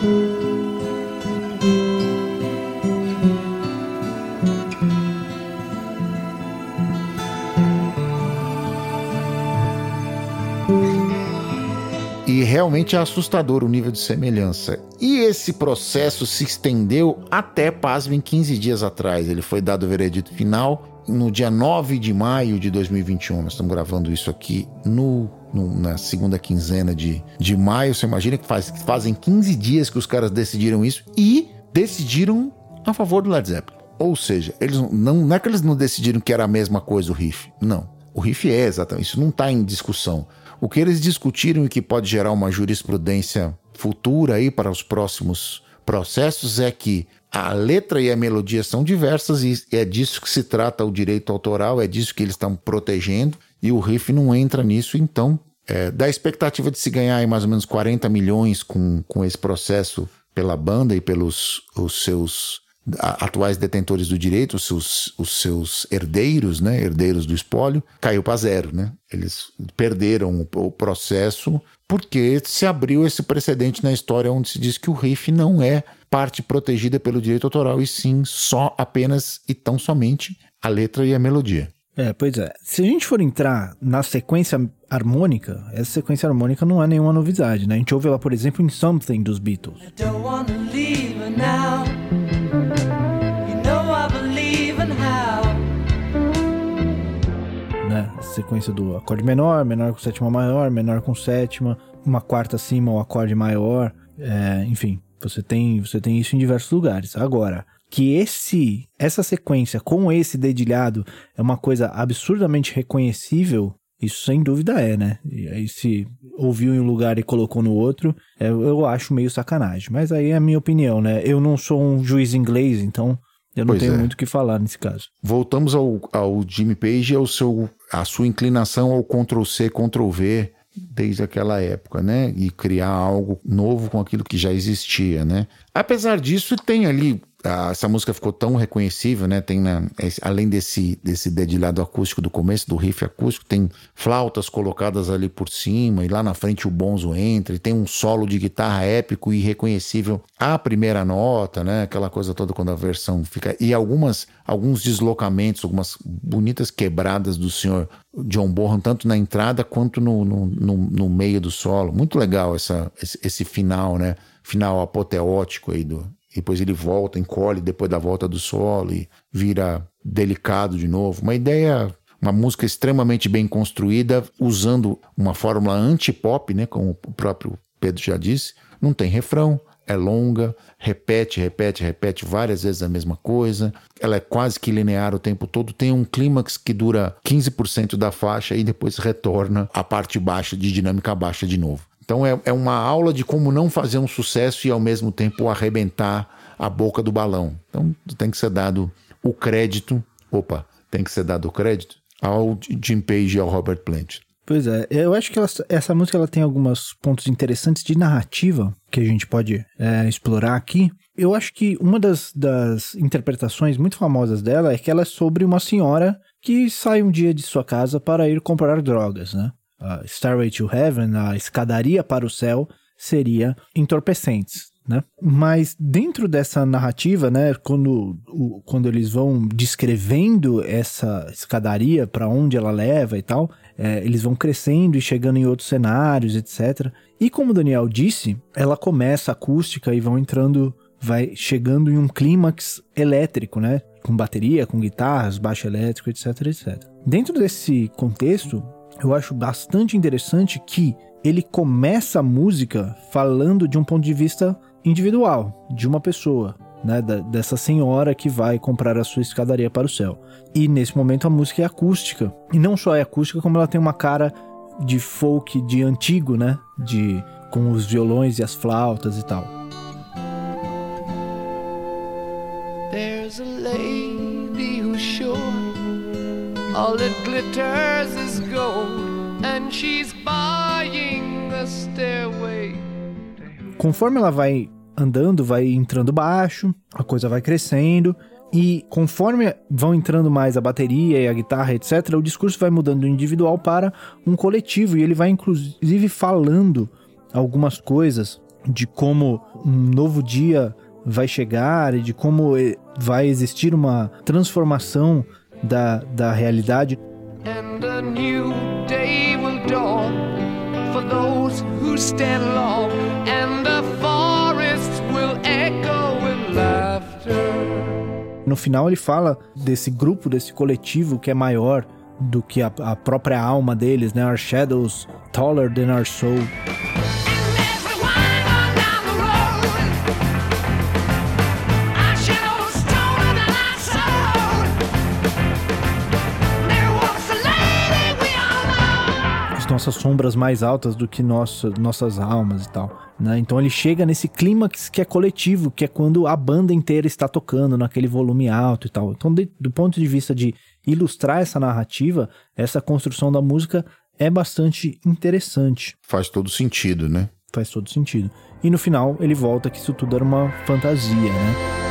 E realmente é assustador o nível de semelhança. E esse processo se estendeu até, pasmem, 15 dias atrás. Ele foi dado o veredito final no dia 9 de maio de 2021. Nós estamos gravando isso aqui no, no- na segunda quinzena de, de maio. Você imagina que faz, fazem 15 dias que os caras decidiram isso e decidiram a favor do Led Zeppelin. Ou seja, eles não, não, é que eles não decidiram que era a mesma coisa o riff. Não. O riff é exatamente. Isso não está em discussão. O que eles discutiram e que pode gerar uma jurisprudência futura aí para os próximos processos é que a letra e a melodia são diversas e é disso que se trata o direito autoral, é disso que eles estão protegendo e o riff não entra nisso, então é, dá a expectativa de se ganhar mais ou menos 40 milhões com, com esse processo pela banda e pelos os seus atuais detentores do direito, os seus, os seus herdeiros, né, herdeiros do espólio, caiu para zero, né? Eles perderam o, o processo porque se abriu esse precedente na história onde se diz que o riff não é parte protegida pelo direito autoral e sim só apenas e tão somente a letra e a melodia. É, pois é. Se a gente for entrar na sequência harmônica, essa sequência harmônica não é nenhuma novidade, né? A gente ouve ela, por exemplo, em Something dos Beatles. Don't wanna leave her now. Sequência do acorde menor, menor com sétima maior, menor com sétima, uma quarta acima, o acorde maior, é, enfim, você tem, você tem isso em diversos lugares. Agora, que esse essa sequência com esse dedilhado é uma coisa absurdamente reconhecível, isso sem dúvida é, né? E aí se ouviu em um lugar e colocou no outro, é, eu acho meio sacanagem. Mas aí é a minha opinião, né? Eu não sou um juiz inglês, então eu não Pois tenho é. muito o que falar nesse caso. Voltamos ao, ao Jimmy Page e ao seu, a sua inclinação ao Ctrl-C, Ctrl-V desde aquela época, né? E criar algo novo com aquilo que já existia, né? Apesar disso, tem ali ah, essa música ficou tão reconhecível, né? Tem esse- além desse desse dedilhado acústico do começo do riff acústico, tem flautas colocadas ali por cima e lá na frente o bonzo entra, e tem um solo de guitarra épico e reconhecível à primeira nota, né? Aquela coisa toda quando a versão fica e algumas alguns deslocamentos, algumas bonitas quebradas do senhor John Bonham tanto na entrada quanto no, no, no, no meio do solo. Muito legal essa esse, esse final, né? Final apoteótico aí do e depois ele volta, encolhe depois da volta do solo e vira delicado de novo. Uma ideia, uma música extremamente bem construída, usando uma fórmula anti-pop, né, como o próprio Pedro já disse. Não tem refrão, é longa, repete, repete, repete várias vezes a mesma coisa. Ela é quase que linear o tempo todo. Tem um clímax que dura 15% da faixa e depois retorna à parte baixa, de dinâmica baixa de novo. Então é, é uma aula de como não fazer um sucesso e ao mesmo tempo arrebentar a boca do balão. Então tem que ser dado o crédito, opa, tem que ser dado o crédito ao Jim Page e ao Robert Plant. Pois é, eu acho que ela- essa música ela tem alguns pontos interessantes de narrativa que a gente pode é, explorar aqui. Eu acho que uma das, das interpretações muito famosas dela é que ela é sobre uma senhora que sai um dia de sua casa para ir comprar drogas, né? A Starway to Heaven, a escadaria para o céu, seria entorpecentes. Né? Mas dentro dessa narrativa, né, quando, o- quando eles vão descrevendo essa escadaria para onde ela leva e tal, é, eles vão crescendo e chegando em outros cenários, etc. E como o Daniel disse, ela começa acústica e vão entrando, vai chegando em um clímax elétrico, né? Com bateria, com guitarras, baixo elétrico, etc, etc. Dentro desse contexto, eu acho bastante interessante que ele começa a música falando de um ponto de vista individual, de uma pessoa, né, dessa senhora que vai comprar a sua escadaria para o céu. E nesse momento a música é acústica. E não só é acústica, como ela tem uma cara de folk de antigo, né, de com os violões e as flautas e tal. All that glitters is gold, and she's buying a stairway. Conforme ela vai andando, vai entrando baixo, a coisa vai crescendo. E conforme vão entrando mais a bateria e a guitarra, etc., o discurso vai mudando do individual para um coletivo. E ele vai, inclusive, falando algumas coisas de como um novo dia vai chegar e de como eh, vai existir uma transformação da, da realidade. and a new day will dawn for those who stand long, and the forests will echo with laughter. No final ele fala desse grupo, desse coletivo que é maior do que a, a própria alma deles, né? Our shadows taller than our soul. Nossas sombras mais altas do que nossa, nossas almas e tal. Né? Então ele chega nesse clímax que é coletivo, que é quando a banda inteira está tocando naquele volume alto e tal. Então, de- do ponto de vista de ilustrar essa narrativa, essa construção da música é bastante interessante. Faz todo sentido, né? Faz todo sentido. E no final ele volta que isso tudo era uma fantasia, né?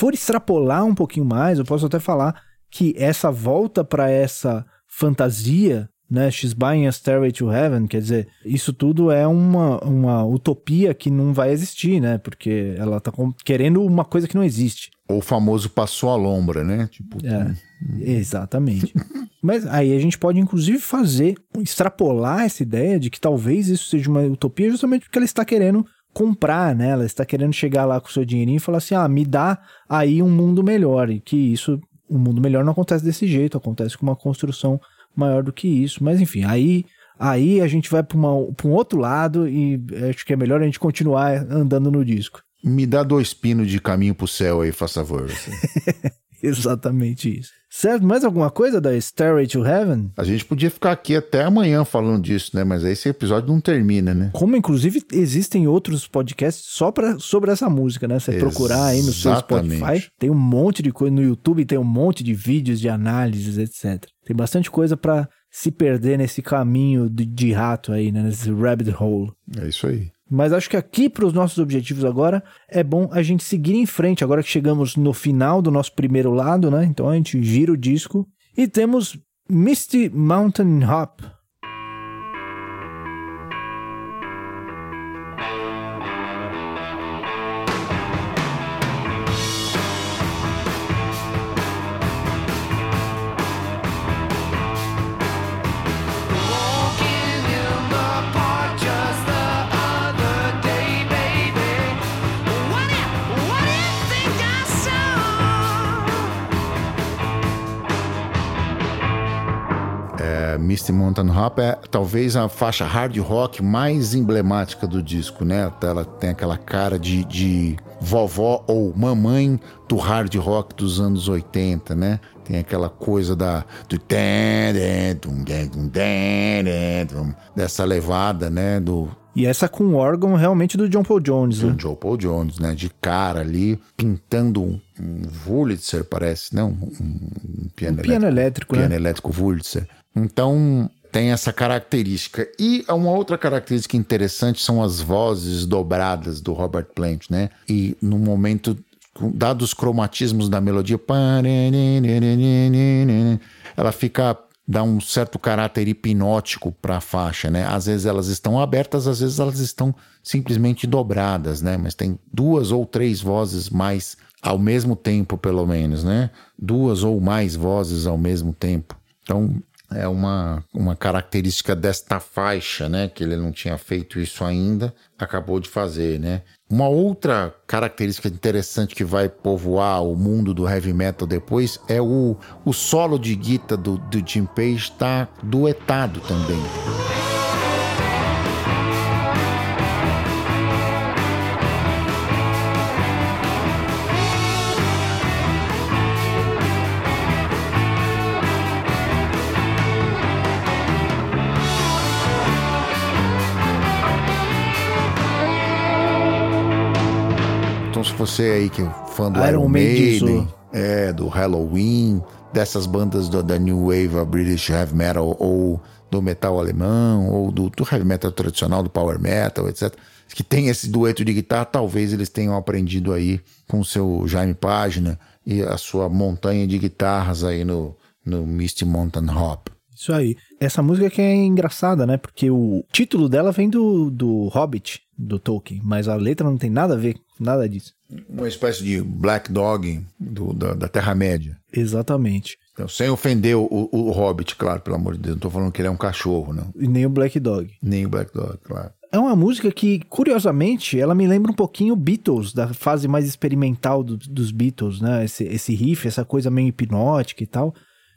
For extrapolar um pouquinho mais, eu posso até falar que essa volta para essa fantasia, né, She's Buying a Stairway to Heaven, quer dizer, isso tudo é uma, uma utopia que não vai existir, né, porque ela tá com- querendo uma coisa que não existe. Ou o famoso passou a lombra, né? Tipo, É, exatamente. Mas aí a gente pode, inclusive, fazer, extrapolar essa ideia de que talvez isso seja uma utopia justamente porque ela está querendo comprar, né? Ela está querendo chegar lá com o seu dinheirinho e falar assim, ah, me dá aí um mundo melhor. E que isso, um mundo melhor não acontece desse jeito, acontece com uma construção maior do que isso. Mas enfim, aí... Aí a gente vai para um outro lado e acho que é melhor a gente continuar andando no disco. me dá dois pinos de caminho pro céu aí, faz favor. assim. Exatamente isso. Certo? Mais alguma coisa da Stairway to Heaven? A gente podia ficar aqui até amanhã falando disso, né? Mas aí esse episódio não termina, né? Como inclusive existem outros podcasts só pra, sobre essa música, né? Você procurar aí no seu. Spotify, tem um monte de coisa no YouTube, tem um monte de vídeos de análises, etc. Tem bastante coisa pra se perder nesse caminho de, de rato aí, né? Nesse rabbit hole. É isso aí. Mas acho que aqui para os nossos objetivos agora é bom a gente seguir em frente. Agora que chegamos no final do nosso primeiro lado, né? Então a gente gira o disco e temos Misty Mountain Hop. Misty Mountain Hop é talvez a faixa hard rock mais emblemática do disco, né? Ela tem aquela cara de, de vovó ou mamãe do hard rock dos anos 80, né? Tem aquela coisa da do dessa levada, né? Do, E essa com o órgão realmente do John Paul Jones, né? do Joe Paul Jones, né? De cara ali, pintando um, um Wurlitzer, parece, não? Um, um piano, Um piano elétrico, piano né? elétrico Wurlitzer. Então, tem essa característica. E uma outra característica interessante são as vozes dobradas do Robert Plant, né? E no momento, dados os cromatismos da melodia, ela fica dá um certo caráter hipnótico para a faixa, né? Às vezes elas estão abertas, às vezes elas estão simplesmente dobradas, né? Mas tem duas ou três vozes mais ao mesmo tempo, pelo menos, né? Duas ou mais vozes ao mesmo tempo. Então, é uma, uma característica desta faixa, né? Que ele não tinha feito isso ainda, acabou de fazer, né? Uma outra característica interessante que vai povoar o mundo do heavy metal depois é o, o solo de guitarra do, do Jim Page está duetado também. Você aí que é fã do Iron Iron, Maiden, Maiden, é, do Halloween, dessas bandas do- da New Wave, a British Heavy Metal, ou do metal alemão, ou do, do heavy metal tradicional, do power metal, etc., que tem esse dueto de guitarra, talvez eles tenham aprendido aí com o seu Jaime Página e a sua montanha de guitarras aí no, no Misty Mountain Hop. Isso aí. Essa música que é engraçada, né? Porque o título dela vem do, do Hobbit, do Tolkien, mas a letra não tem nada a ver com nada disso. Uma espécie de Black Dog do- da, da Terra-média. Exatamente. Então, sem ofender o, o, o Hobbit, claro, pelo amor de Deus. Não tô falando que ele é um cachorro, não. E nem o Black Dog. Nem o Black Dog, claro. É uma música que, curiosamente, ela me lembra um pouquinho Beatles, da fase mais experimental do- dos Beatles, né? Esse, esse riff, essa coisa meio hipnótica e tal.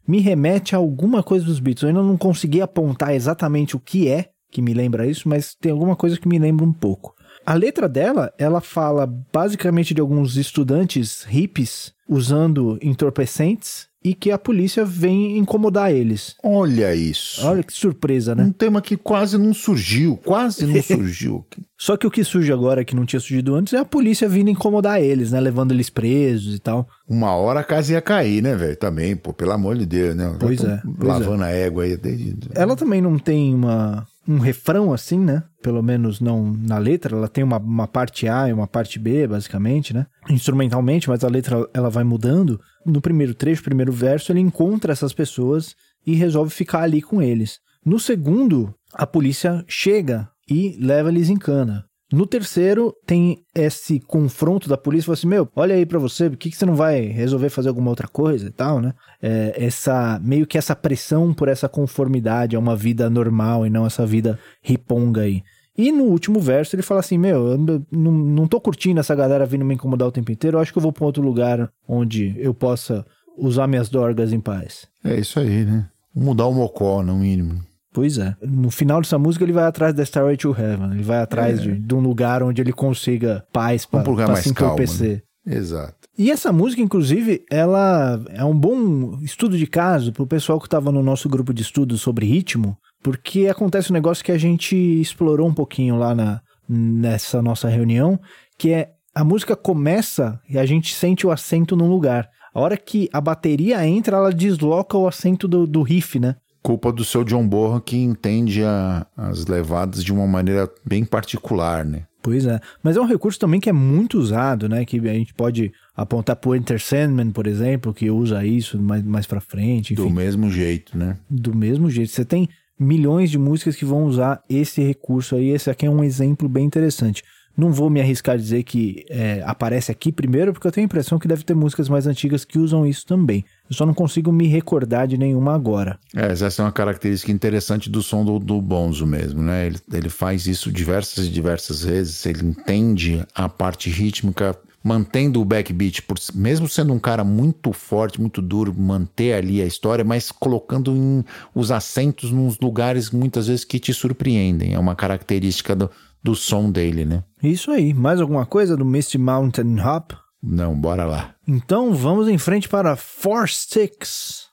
Me remete a alguma coisa dos Beatles. Eu ainda não consegui apontar exatamente o que é, que me lembra isso, mas tem alguma coisa que me lembra um pouco. A letra dela, ela fala basicamente de alguns estudantes hippies usando entorpecentes e que a polícia vem incomodar eles. Olha isso. Olha que surpresa, né? Um tema que quase não surgiu, quase não surgiu. Só que o que surge agora, que não tinha surgido antes, é a polícia vindo incomodar eles, né? Levando eles presos e tal. Uma hora a casa ia cair, né, velho? Também, pô, pelo amor de Deus, né? Pois é, pois Lavando a égua aí. desde- Ela também não tem uma, um refrão assim, né? Pelo menos não na letra. Ela tem uma, uma parte A e uma parte B, basicamente, né? Instrumentalmente, mas a letra ela vai mudando. No primeiro trecho, primeiro verso, ele encontra essas pessoas e resolve ficar ali com eles. No segundo, a polícia chega e leva eles em cana. No terceiro, tem esse confronto da polícia, fala assim, meu, olha aí pra você, por que, que você não vai resolver fazer alguma outra coisa e tal, né? É, essa, meio que essa pressão por essa conformidade a uma vida normal e não essa vida riponga aí. E no último verso ele fala assim, meu, eu não, não tô curtindo essa galera vindo me incomodar o tempo inteiro, eu acho que eu vou pra outro lugar onde eu possa usar minhas dorgas em paz. É isso aí, né? Mudar o mocó, no mínimo. Pois é. No final dessa música, ele vai atrás da Starway to Heaven. Ele vai atrás É. de, de um lugar onde ele consiga paz pra, Um se entorpecer. Exato. E essa música, inclusive, ela é um bom estudo de caso pro pessoal que estava no nosso grupo de estudos sobre ritmo, porque acontece um negócio que a gente explorou um pouquinho lá na, nessa nossa reunião, que é a música começa e a gente sente o acento num lugar. A hora que a bateria entra, ela desloca o acento do, do riff, né? Culpa do seu John Bonham que entende a- as levadas de uma maneira bem particular, né? Pois é. Mas é um recurso também que é muito usado, né? Que a gente pode apontar pro Enter Sandman, por exemplo, que usa isso mais, mais pra frente. Do Enfim, mesmo jeito, né? do mesmo jeito. Você tem milhões de músicas que vão usar esse recurso aí. Esse aqui é um exemplo bem interessante. Não vou me arriscar a dizer que é, aparece aqui primeiro, porque eu tenho a impressão que deve ter músicas mais antigas que usam isso também. Eu só não consigo me recordar de nenhuma agora. É, essa é uma característica interessante do som do, do Bonzo mesmo, né? Ele, ele faz isso diversas e diversas vezes, ele entende a parte rítmica, mantendo o backbeat, por, mesmo sendo um cara muito forte, muito duro, manter ali a história, mas colocando em, os acentos nos lugares muitas vezes que te surpreendem. É uma característica do, do som dele, né? Isso aí. Mais alguma coisa do Misty Mountain Hop? Não, bora lá. Então vamos em frente para Four Sticks.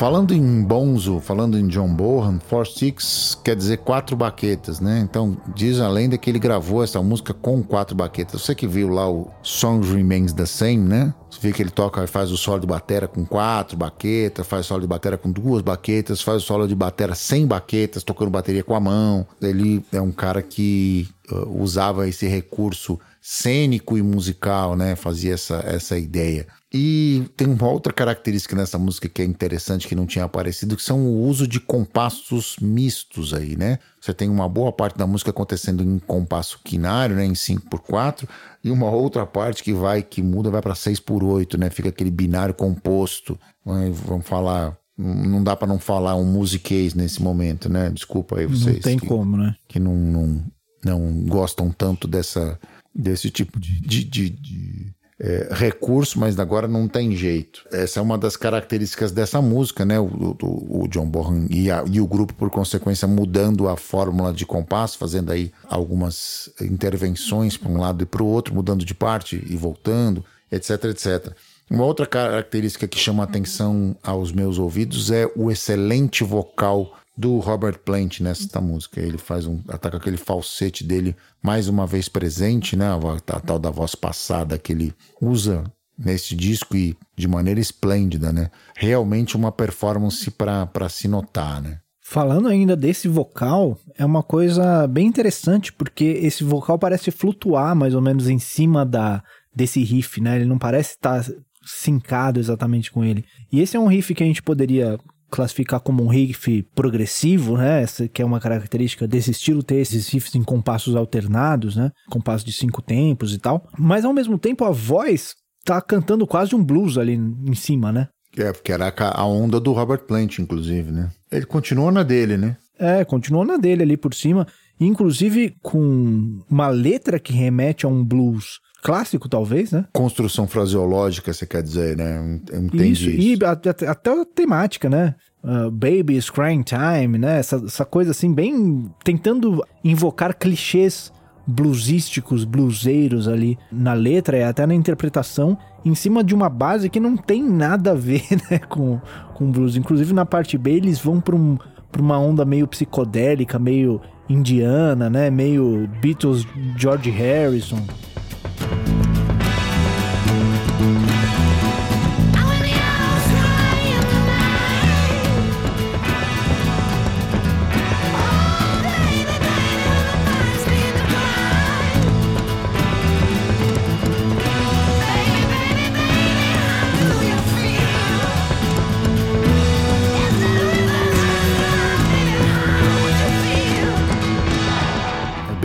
Falando em Bonzo, falando em John Bonham, Four Six quer dizer quatro baquetas, né? Então, diz a lenda que ele gravou essa música com quatro baquetas. Você que viu lá o Song Remains the Same, né? Você vê que ele toca, faz o solo de batera com quatro baquetas, faz o solo de batera com duas baquetas, faz o solo de batera sem baquetas, tocando bateria com a mão. Ele é um cara que uh, usava esse recurso cênico e musical, né? Fazia essa, essa ideia. E tem uma outra característica nessa música que é interessante, que não tinha aparecido, que são o uso de compassos mistos aí, né? Você tem uma boa parte da música acontecendo em compasso quinário, né? Em 5x4, e uma outra parte que vai, que muda, vai para 6x8, né? Fica aquele binário composto. Vamos falar. Não dá para não falar um musiquês nesse momento, né? Desculpa aí vocês. Não tem que- como, né? que não, não, não gostam tanto dessa, desse tipo de, de, de- de, é, recurso, mas agora não tem jeito. Essa é uma das características dessa música, né? O, o- John Bonham e, a- e o grupo, por consequência, mudando a fórmula de compasso, fazendo aí algumas intervenções para um lado e para o outro, mudando de parte e voltando, etc, etc. Uma outra característica que chama atenção aos meus ouvidos é o excelente vocal do Robert Plant nessa música. Ele faz um. ataca aquele falsete dele mais uma vez presente, né? A, a tal da voz passada que ele usa nesse disco e de maneira esplêndida, né? Realmente uma performance para se notar, né? Falando ainda desse vocal, é uma coisa bem interessante, porque esse vocal parece flutuar mais ou menos em cima da desse riff, né? Ele não parece estar sincado exatamente com ele. E esse é um riff que a gente poderia classificar como um riff progressivo, né? Essa que é uma característica desse estilo ter esses riffs em compassos alternados, né? Compassos de cinco tempos e tal. Mas ao mesmo tempo a voz tá cantando quase um blues ali em cima, né? É, porque era a onda do Robert Plant, inclusive, né? Ele continua na dele, né? É, continuou na dele ali por cima, inclusive com uma letra que remete a um blues clássico, talvez, né? Construção fraseológica, você quer dizer, né? Entendi isso, e a- até até a temática, né? Uh, baby crying time, né? Essa, essa coisa assim, bem. tentando invocar clichês bluesísticos, bluseiros ali na letra e até na interpretação, em cima de uma base que não tem nada a ver, né, com, com blues. Inclusive na parte B eles vão para um, pra uma onda meio psicodélica, meio indiana, né? Meio Beatles, George Harrison.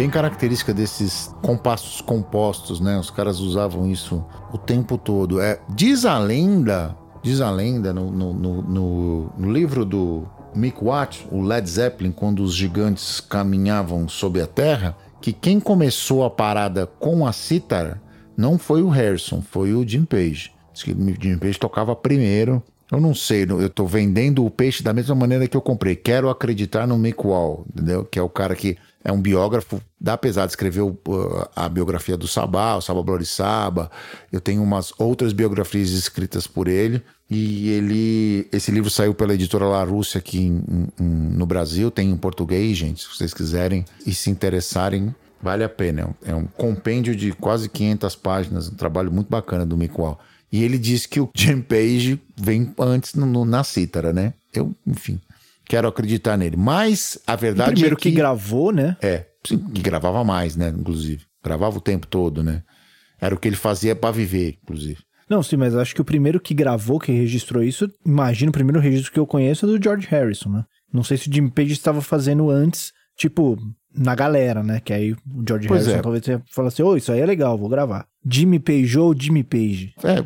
Bem característica desses compassos compostos, né? Os caras usavam isso o tempo todo. É, diz a lenda, diz a lenda no, no, no, no- livro do Mick Watt, o Led Zeppelin, quando os gigantes caminhavam sob a terra, que quem começou a parada com a cítara não foi o Harrison, foi o Jim Page. Diz que o Jim Page tocava primeiro. Eu não sei, eu tô vendendo o peixe da mesma maneira que eu comprei. Quero acreditar no Mick Wall, entendeu? Que é o cara que é um biógrafo da pesada, escreveu a biografia do Sabá, o Sabá Blorissaba. Eu tenho umas outras biografias escritas por ele. E ele. Esse livro saiu pela editora La Rússia aqui em- em- no Brasil, tem em português, gente. Se vocês quiserem e se interessarem, vale a pena. É um- É um compêndio de quase 500 páginas, um trabalho muito bacana do Wall. E ele diz que o Jim Page vem antes no- no- na cítara, né? Eu, enfim, quero acreditar nele. Mas a verdade Primeiro é que gravou, né? é, sim, que gravava mais, né? Inclusive. Gravava o tempo todo, né? Era o que ele fazia pra viver, inclusive. Não, sim, mas acho que o primeiro que gravou, que registrou isso, imagino o primeiro registro que eu conheço é do George Harrison, né? Não sei se o Jimmy Page estava fazendo antes, tipo, na galera, né? Que aí o George Pois Harrison é. talvez tenha falado assim, ô, isso aí é legal, vou gravar. Jimmy Page ou Jimmy Page? É,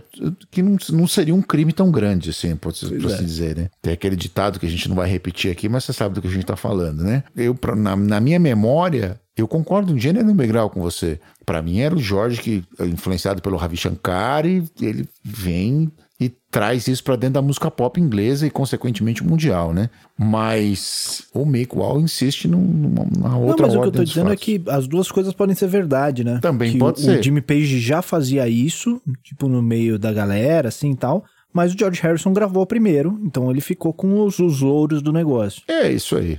que não, não seria um crime tão grande, assim, por, se- assim é. dizer, né? Tem aquele ditado que a gente não vai repetir aqui, mas você sabe do que a gente tá falando, né? Eu, pra- na, na minha memória, eu concordo um gênero no grau com você. Pra mim era o Jorge que, influenciado pelo Ravi Shankar, e ele vem e traz isso pra dentro da música pop inglesa e, consequentemente, mundial, né? Mas o Mick Wall insiste num- numa, numa Não, outra mas o que eu tô dizendo é fatos. que as duas coisas podem ser verdade, né? Também Que pode o, ser. O Jimmy Page já fazia isso, tipo, no meio da galera, assim e tal. Mas o George Harrison gravou primeiro, então ele ficou com os, os louros do negócio. É isso aí.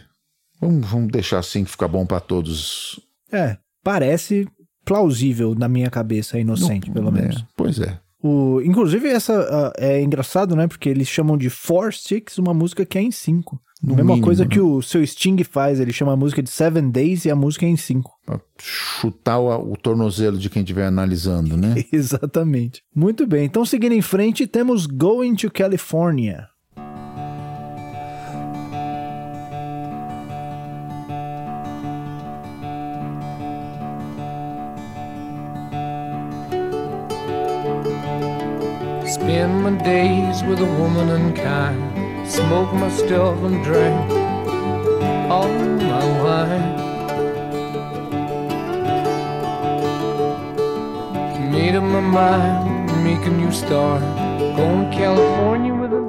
Vamos, vamos deixar assim que fica bom pra todos. É, parece plausível na minha cabeça, inocente, Não- pelo é, menos. Pois é. O, inclusive, essa ah, é engraçado, né? Porque eles chamam de Four Six uma música que é em cinco. No Mesma mínimo, coisa né? que o seu Sting faz, ele chama a música de Seven Days e a música é em cinco. Pra chutar o, o tornozelo de quem estiver analisando, né? Exatamente. Muito bem, então seguindo em frente, temos Going to California. Spend my days with a woman unkind. Smoke my stuff and drink all my wine. Made up my mind, make a new start.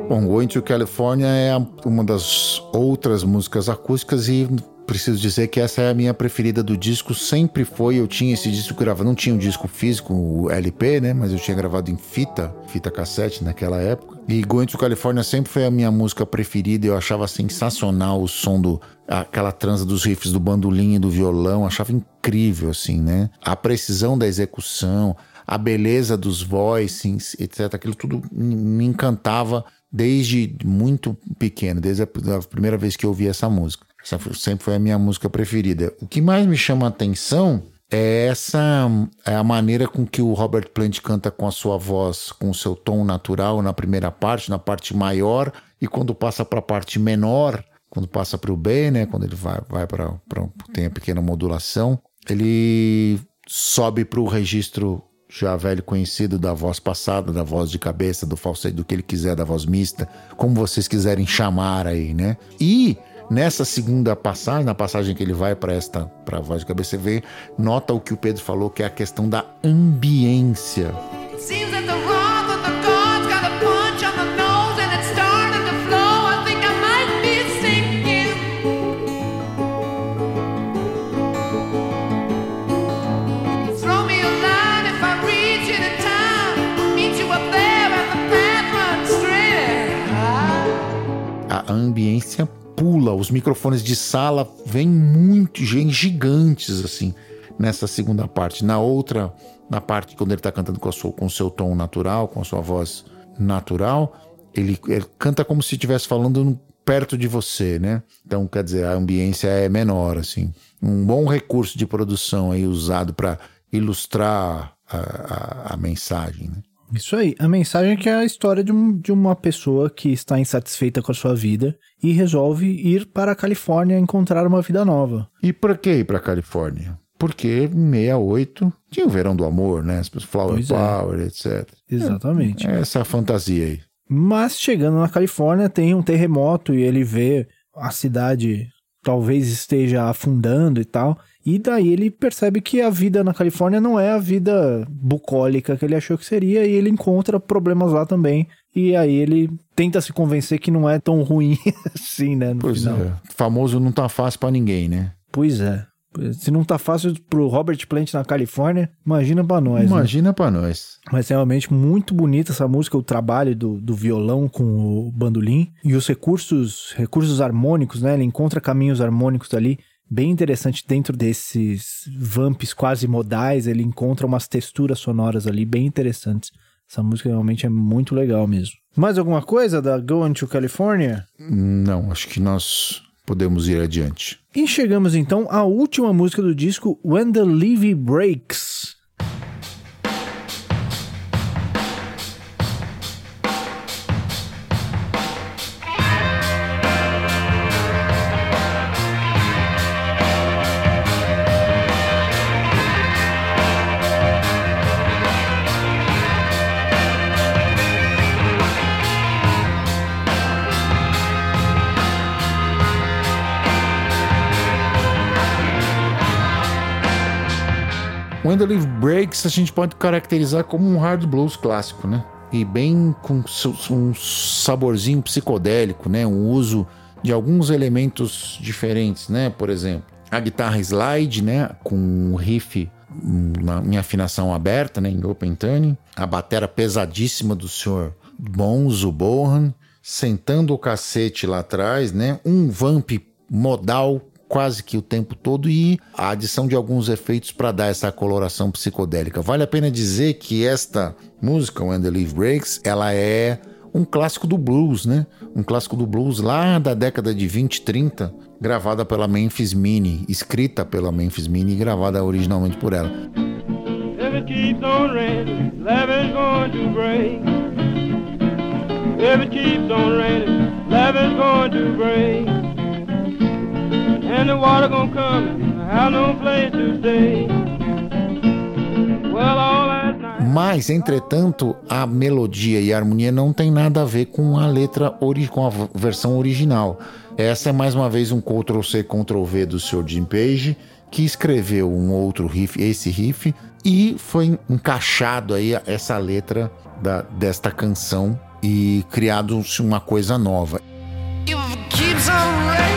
Bom, Going to California é uma das outras músicas acústicas e preciso dizer que essa é a minha preferida do disco. Sempre foi, eu tinha esse disco gravado, não tinha um disco físico, o LP, né? Mas eu tinha gravado em fita, fita cassete naquela época. E Going to California sempre foi a minha música preferida. Eu achava sensacional o som do aquela transa dos riffs do bandolim e do violão, achava incrível assim, né? A precisão da execução, a beleza dos voicings, etc. Aquilo tudo me encantava desde muito pequeno, desde a primeira vez que eu ouvi essa música. Essa sempre foi a minha música preferida. O que mais me chama a atenção é essa é a maneira com que o Robert Plant canta com a sua voz, com o seu tom natural na primeira parte, na parte maior, e quando passa para a parte menor, quando passa para o B, né, quando ele vai, vai para tem a pequena modulação, ele sobe para o registro já velho conhecido da voz passada, da voz de cabeça, do falsete, do que ele quiser, da voz mista, como vocês quiserem chamar aí, né? E nessa segunda passagem, na passagem que ele vai para esta para a voz de cabeça, você vê, nota o que o Pedro falou, que é a questão da ambiência. Seems a ambiência pula, os microfones de sala vêm muito, vêm gigantes assim nessa segunda parte. Na outra, na parte quando ele tá cantando com, sua, com o seu tom natural, com a sua voz natural, ele, ele canta como se estivesse falando perto de você, né? Então, quer dizer, a ambiência é menor, assim. Um bom recurso de produção aí usado para ilustrar a, a- a mensagem, né? Isso aí. A mensagem é que é a história de, um- de uma pessoa que está insatisfeita com a sua vida e resolve ir para a Califórnia encontrar uma vida nova. E por que ir pra Califórnia? Porque em 68 tinha o verão do amor, né? Flower Pois é. Power, etc. Exatamente. É essa fantasia aí. Mas chegando na Califórnia tem um terremoto e ele vê a cidade talvez esteja afundando e tal. E daí ele percebe que a vida na Califórnia não é a vida bucólica que ele achou que seria e ele encontra problemas lá também. E aí ele tenta se convencer que não é tão ruim assim, né? No Pois final. é. Famoso não tá fácil pra ninguém, né? Pois é. Se não tá fácil pro Robert Plant na Califórnia, imagina pra nós. né? Imagina pra nós. Mas é realmente muito bonita essa música, o trabalho do, do violão com o bandolim e os recursos, recursos harmônicos, né? Ele encontra caminhos harmônicos ali bem interessante dentro desses vamps quase modais, ele encontra umas texturas sonoras ali bem interessantes. Essa música realmente é muito legal mesmo. Mais alguma coisa da Going to California? Não, acho que nós podemos ir adiante. E chegamos então à última música do disco, When the Levee Breaks. Leaf Breaks a gente pode caracterizar como um hard blues clássico, né? E bem com um saborzinho psicodélico, né? Um uso de alguns elementos diferentes, né? Por exemplo, a guitarra slide, né? Com um riff na- em afinação aberta, né? Em open tuning. A batera pesadíssima do senhor Bonzo Bohan, sentando o cacete lá atrás, né? Um vamp modal quase que o tempo todo e a adição de alguns efeitos para dar essa coloração psicodélica. Vale a pena dizer que esta música, When the Leaf Breaks, ela é um clássico do blues, né? Um clássico do blues lá da década de 20, 30, gravada pela Memphis Mini, escrita pela Memphis Mini e gravada originalmente por ela. If And the water gonna come and have no place to stay. Well, all last night. Mas, entretanto, a melodia e a harmonia não tem nada a ver com a letra, ori com a v- versão original. Essa é mais uma vez um Ctrl-C, Ctrl-V do Sr. Jim Page, que escreveu um outro riff, esse riff, e foi encaixado aí essa letra da, desta canção e criado uma coisa nova. It keeps on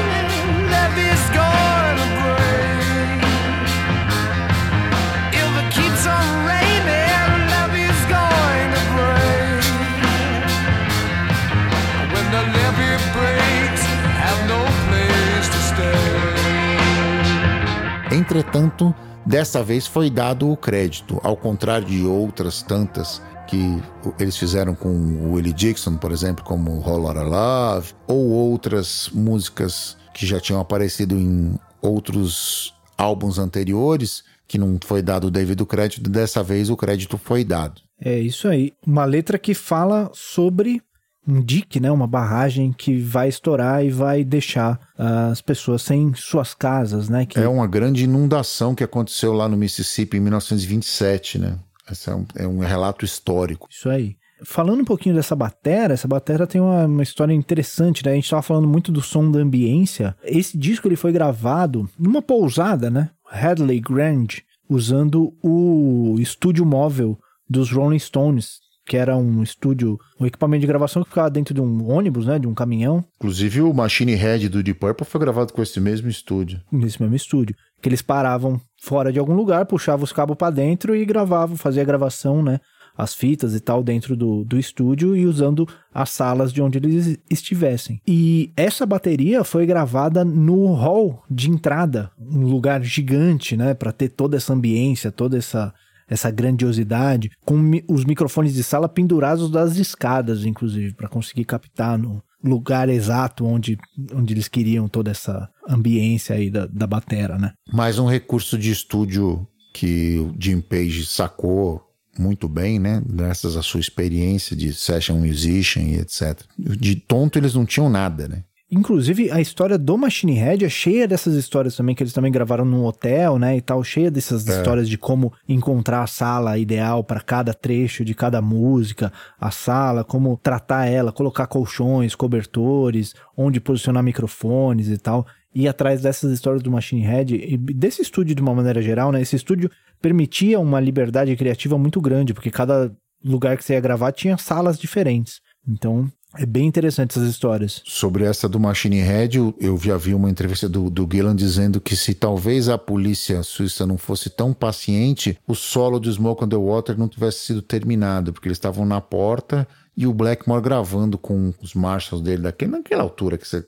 Entretanto, dessa vez foi dado o crédito, ao contrário de outras tantas que eles fizeram com o Willie Dixon, por exemplo, como Lotta Love, ou outras músicas que já tinham aparecido em outros álbuns anteriores, que não foi dado o devido crédito, dessa vez o crédito foi dado. É isso aí. Uma letra que fala sobre um dique, né? Uma barragem que vai estourar e vai deixar ah, as pessoas sem suas casas, né? Que É uma grande inundação que aconteceu lá no Mississippi em 1927, né? Esse é um, é um relato histórico. Isso aí. Falando um pouquinho dessa batera, essa batera tem uma, uma história interessante, né? A gente tava falando muito do som da ambiência. Esse disco ele foi gravado numa pousada, né? Hadley Grange, usando o estúdio móvel dos Rolling Stones, que era um estúdio, um equipamento de gravação que ficava dentro de um ônibus, né? De um caminhão, Inclusive o Machine Head do Deep Purple foi gravado com esse mesmo estúdio. nesse mesmo estúdio. Que eles paravam fora de algum lugar, puxavam os cabos para dentro e gravavam, fazia a gravação, né? As fitas e tal dentro do, do estúdio e usando as salas de onde eles estivessem. E essa bateria foi gravada no hall de entrada, um lugar gigante, né? Para ter toda essa ambiência, toda essa, essa grandiosidade, com mi- os microfones de sala pendurados das escadas, inclusive, para conseguir captar no lugar exato onde, onde eles queriam toda essa ambiência aí da, da batera, né? Mais um recurso de estúdio que o Jim Page sacou muito bem, né? Graças à sua experiência de session musician e etc. De tonto eles não tinham nada, né? Inclusive, a história do Machine Head é cheia dessas histórias também, que eles também gravaram num hotel, né, e tal, cheia dessas histórias de como encontrar a sala ideal para cada trecho de cada música, a sala, como tratar ela, colocar colchões, cobertores, onde posicionar microfones e tal. E atrás dessas histórias do Machine Head, e desse estúdio de uma maneira geral, né, esse estúdio permitia uma liberdade criativa muito grande, porque cada lugar que você ia gravar tinha salas diferentes. Então, é bem interessante essas histórias. Sobre essa do Machine Head, eu, já vi uma entrevista do, do Gillan dizendo que se talvez a polícia suíça não fosse tão paciente, o solo de Smoke on the Water não tivesse sido terminado, porque eles estavam na porta e o Blackmore gravando com os marshals dele daquele, naquela altura que você.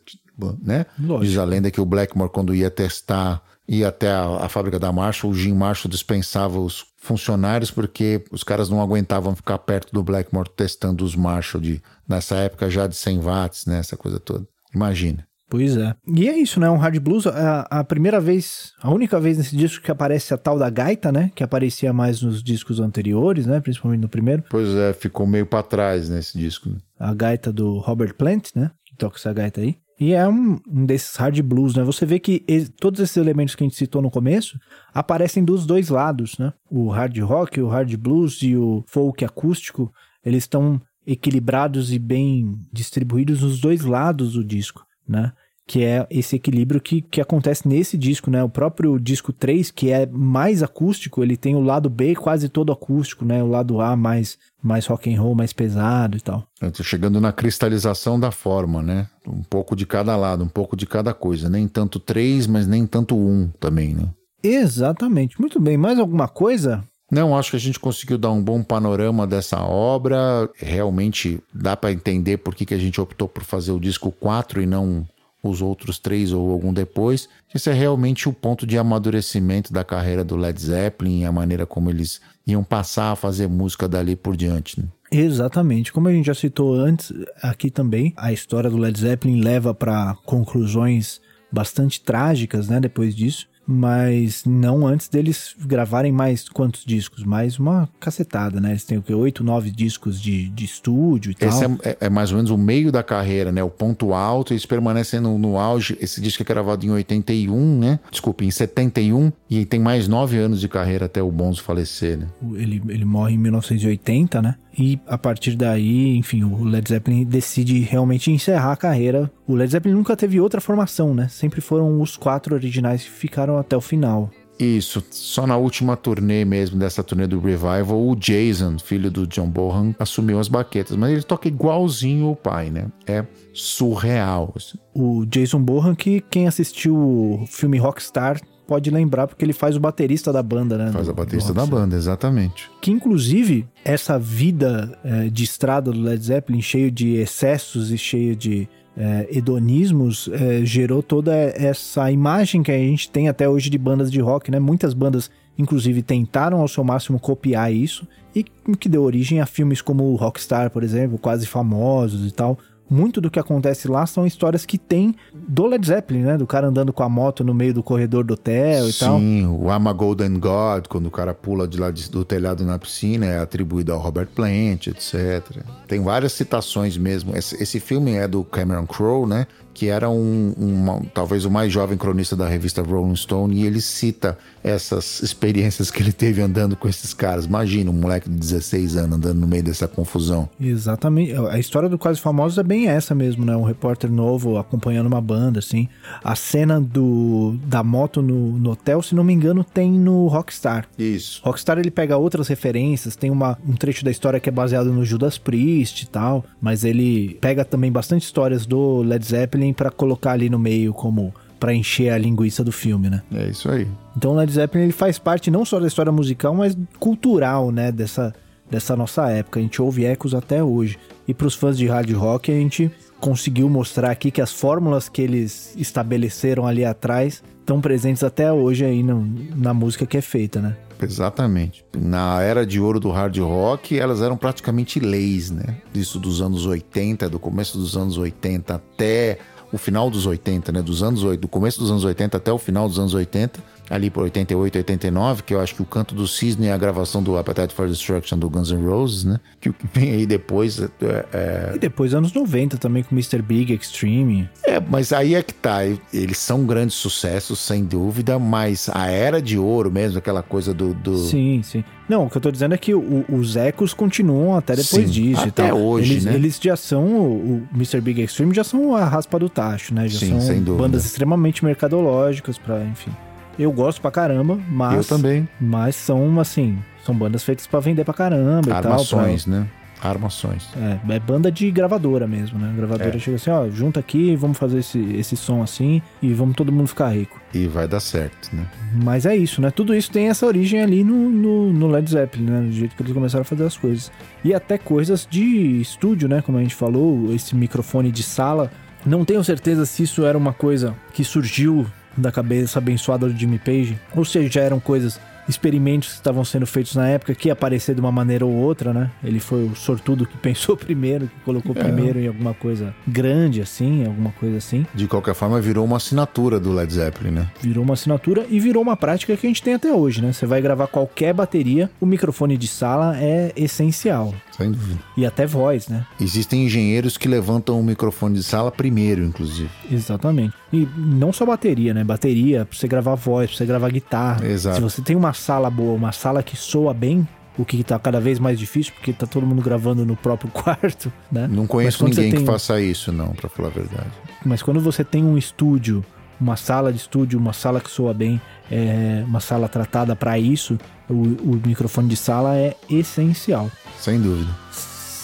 Né? Lógico. Diz a lenda que o Blackmore, quando ia testar, ia até a, a fábrica da Marshall, o Jim Marshall dispensava os funcionários porque os caras não aguentavam ficar perto do Blackmore testando os Marshall de, nessa época já de 100 watts, né? Essa coisa toda. Imagina. Pois é. E é isso, né? Um hard blues, a, a primeira vez, a única vez nesse disco que aparece a tal da gaita, né? Que aparecia mais nos discos anteriores, né? Principalmente no primeiro. Pois é, ficou meio pra trás nesse disco. né? A gaita do Robert Plant, né? Que toca essa gaita aí. E é um, um desses hard blues, né? Você vê que e- todos esses elementos que a gente citou no começo aparecem dos dois lados, né? O hard rock, o hard blues e o folk acústico, eles estão equilibrados e bem distribuídos nos dois lados do disco, né? Que é esse equilíbrio que, que acontece nesse disco, né? O próprio disco 3, que é mais acústico, ele tem o lado B quase todo acústico, né? O lado A mais, mais rock and roll, mais pesado e tal. Eu tô chegando na cristalização da forma, né? Um pouco de cada lado, um pouco de cada coisa. Nem tanto três, mas nem tanto um também, né? Exatamente. Muito bem. Mais alguma coisa? Não, acho que a gente conseguiu dar um bom panorama dessa obra. Realmente dá para entender por que, que a gente optou por fazer o disco 4 e não os outros três ou algum depois. Isso é realmente o ponto de amadurecimento da carreira do Led Zeppelin e a maneira como eles iam passar a fazer música dali por diante. Né? Exatamente. Como a gente já citou antes, aqui também, a história do Led Zeppelin leva para conclusões bastante trágicas, né, depois disso. Mas não antes deles gravarem mais quantos discos? Mais uma cacetada, né? Eles têm o que? Oito, nove discos de, de estúdio e tal. Esse é, é- é mais ou menos o meio da carreira, né? O ponto alto, eles permanecem no, no auge. Esse disco é gravado em 81, né? Desculpe, em 71. E tem mais nove anos de carreira até o Bonzo falecer, né? Ele, ele morre em 1980, né? E a partir daí, enfim, o Led Zeppelin decide realmente encerrar a carreira. O Led Zeppelin nunca teve outra formação, né? Sempre foram os quatro originais que ficaram até o final. Isso, só na última turnê mesmo, dessa turnê do Revival, o Jason, filho do John Bonham, assumiu as baquetas. Mas ele toca igualzinho o pai, né? É surreal. assim. O Jason Bohan, que quem assistiu o filme Rockstar pode lembrar, porque ele faz o baterista da banda, né? Faz a baterista da banda, exatamente. Que inclusive essa vida eh, de estrada do Led Zeppelin, cheio de excessos e cheio de eh, hedonismos, eh, gerou toda essa imagem que a gente tem até hoje de bandas de rock, né? Muitas bandas, inclusive, tentaram ao seu máximo copiar isso e que deu origem a filmes como o Rockstar, por exemplo, quase famosos e tal. Muito do que acontece lá são histórias que tem do Led Zeppelin, né? Do cara andando com a moto no meio do corredor do hotel e tal. Sim, o I'm a Golden God, quando o cara pula de lá de- do telhado na piscina, é atribuído ao Robert Plant, etc. Tem várias citações mesmo. Esse, esse filme é do Cameron Crowe, né? Que era um, uma- talvez o mais jovem cronista da revista Rolling Stone, e ele cita essas experiências que ele teve andando com esses caras. Imagina um moleque de 16 anos andando no meio dessa confusão. Exatamente. A história do Quase Famosos é bem essa mesmo, né? Um repórter novo acompanhando uma banda, assim. A cena do, da moto no, no hotel, se não me engano, tem no Rockstar. Isso. Rockstar ele pega outras referências, tem uma, um trecho da história que é baseado no Judas Priest e tal, mas ele pega também bastante histórias do Led Zeppelin pra colocar ali no meio como pra encher a linguiça do filme, né? É isso aí. Então o Led Zeppelin ele faz parte não só da história musical, mas cultural, né, dessa, dessa nossa época. A gente ouve ecos até hoje. E pros fãs de hard rock, a gente conseguiu mostrar aqui que as fórmulas que eles estabeleceram ali atrás estão presentes até hoje aí no- na música que é feita, né? Exatamente. Na era de ouro do hard rock, elas eram praticamente leis, né? Isso dos anos 80, do começo dos anos 80 até o final dos 80, né? Dos anos do começo dos anos 80 até o final dos anos 80, ali por 88, 89, que eu acho que o Canto do Cisne é a gravação do Appetite for Destruction do Guns N' Roses, né? Que o que vem aí depois é, é- E depois anos 90 também com Mr. Big Extreme. é, mas aí é que tá. Eles são grandes sucessos, sem dúvida, mas a era de ouro mesmo, aquela coisa do. do... Sim, sim. Não, o que eu tô dizendo é que o- os ecos continuam até depois Sim, disso até hoje, eles, né? Eles já são, o, o Mr. Big Extreme já são a raspa do tacho, né? Já Sim, são bandas extremamente mercadológicas pra, enfim. Eu gosto pra caramba, mas... Eu também. Mas são, assim, são bandas feitas pra vender pra caramba e tal. Armações, né? Armações. pra- é, é banda de gravadora mesmo, né? A gravadora É. chega assim, ó, junta aqui, vamos fazer esse, esse som assim e vamos todo mundo ficar rico. E vai dar certo, né? Mas é isso, né? Tudo isso tem essa origem ali no, no, no Led Zeppelin, né? Do jeito que eles começaram a fazer as coisas. E até coisas de estúdio, né? Como a gente falou, esse microfone de sala. Não tenho certeza se isso era uma coisa que surgiu da cabeça abençoada do Jimmy Page, ou se já eram coisas, experimentos que estavam sendo feitos na época, que ia aparecer de uma maneira ou outra, né? Ele foi o sortudo que pensou primeiro, que colocou primeiro em alguma coisa grande, assim, alguma coisa assim. De qualquer forma, virou uma assinatura do Led Zeppelin, né? Virou uma assinatura e virou uma prática que a gente tem até hoje, né? Você vai gravar qualquer bateria, o microfone de sala é essencial. Sem dúvida. E até voz, né? Existem engenheiros que levantam o microfone de sala primeiro, inclusive. Exatamente. E não só bateria, né? Bateria, pra você gravar voz, pra você gravar guitarra. Exato. Se você tem uma sala boa, uma sala que soa bem, o que tá cada vez mais difícil, porque tá todo mundo gravando no próprio quarto, né? Não conheço ninguém que tem- faça isso, não, pra falar a verdade. Mas quando você tem um estúdio, uma sala de estúdio, uma sala que soa bem, é, uma sala tratada para isso, o, o microfone de sala é essencial. Sem dúvida.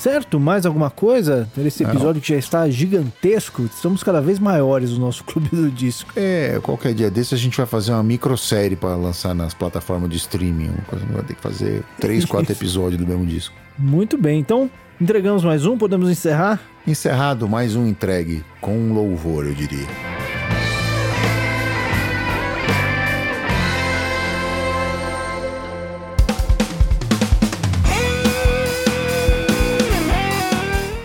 Certo? Mais alguma coisa? Esse episódio que já está gigantesco, estamos cada vez maiores no nosso clube do disco. É, qualquer dia desse a gente vai fazer uma microsérie pra lançar nas plataformas de streaming. Vai ter que fazer três, quatro episódios do mesmo disco. Muito bem, então entregamos mais um, podemos encerrar? Encerrado mais um entregue com louvor, eu diria.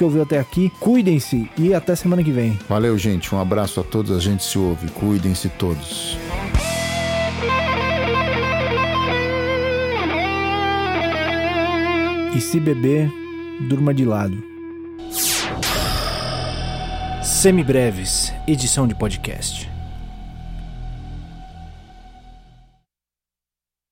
que ouviu até aqui, cuidem-se e até semana que vem. Valeu, gente. Um abraço a todos. A gente se ouve. Cuidem-se todos. E se beber, durma de lado. Semibreves, edição de podcast.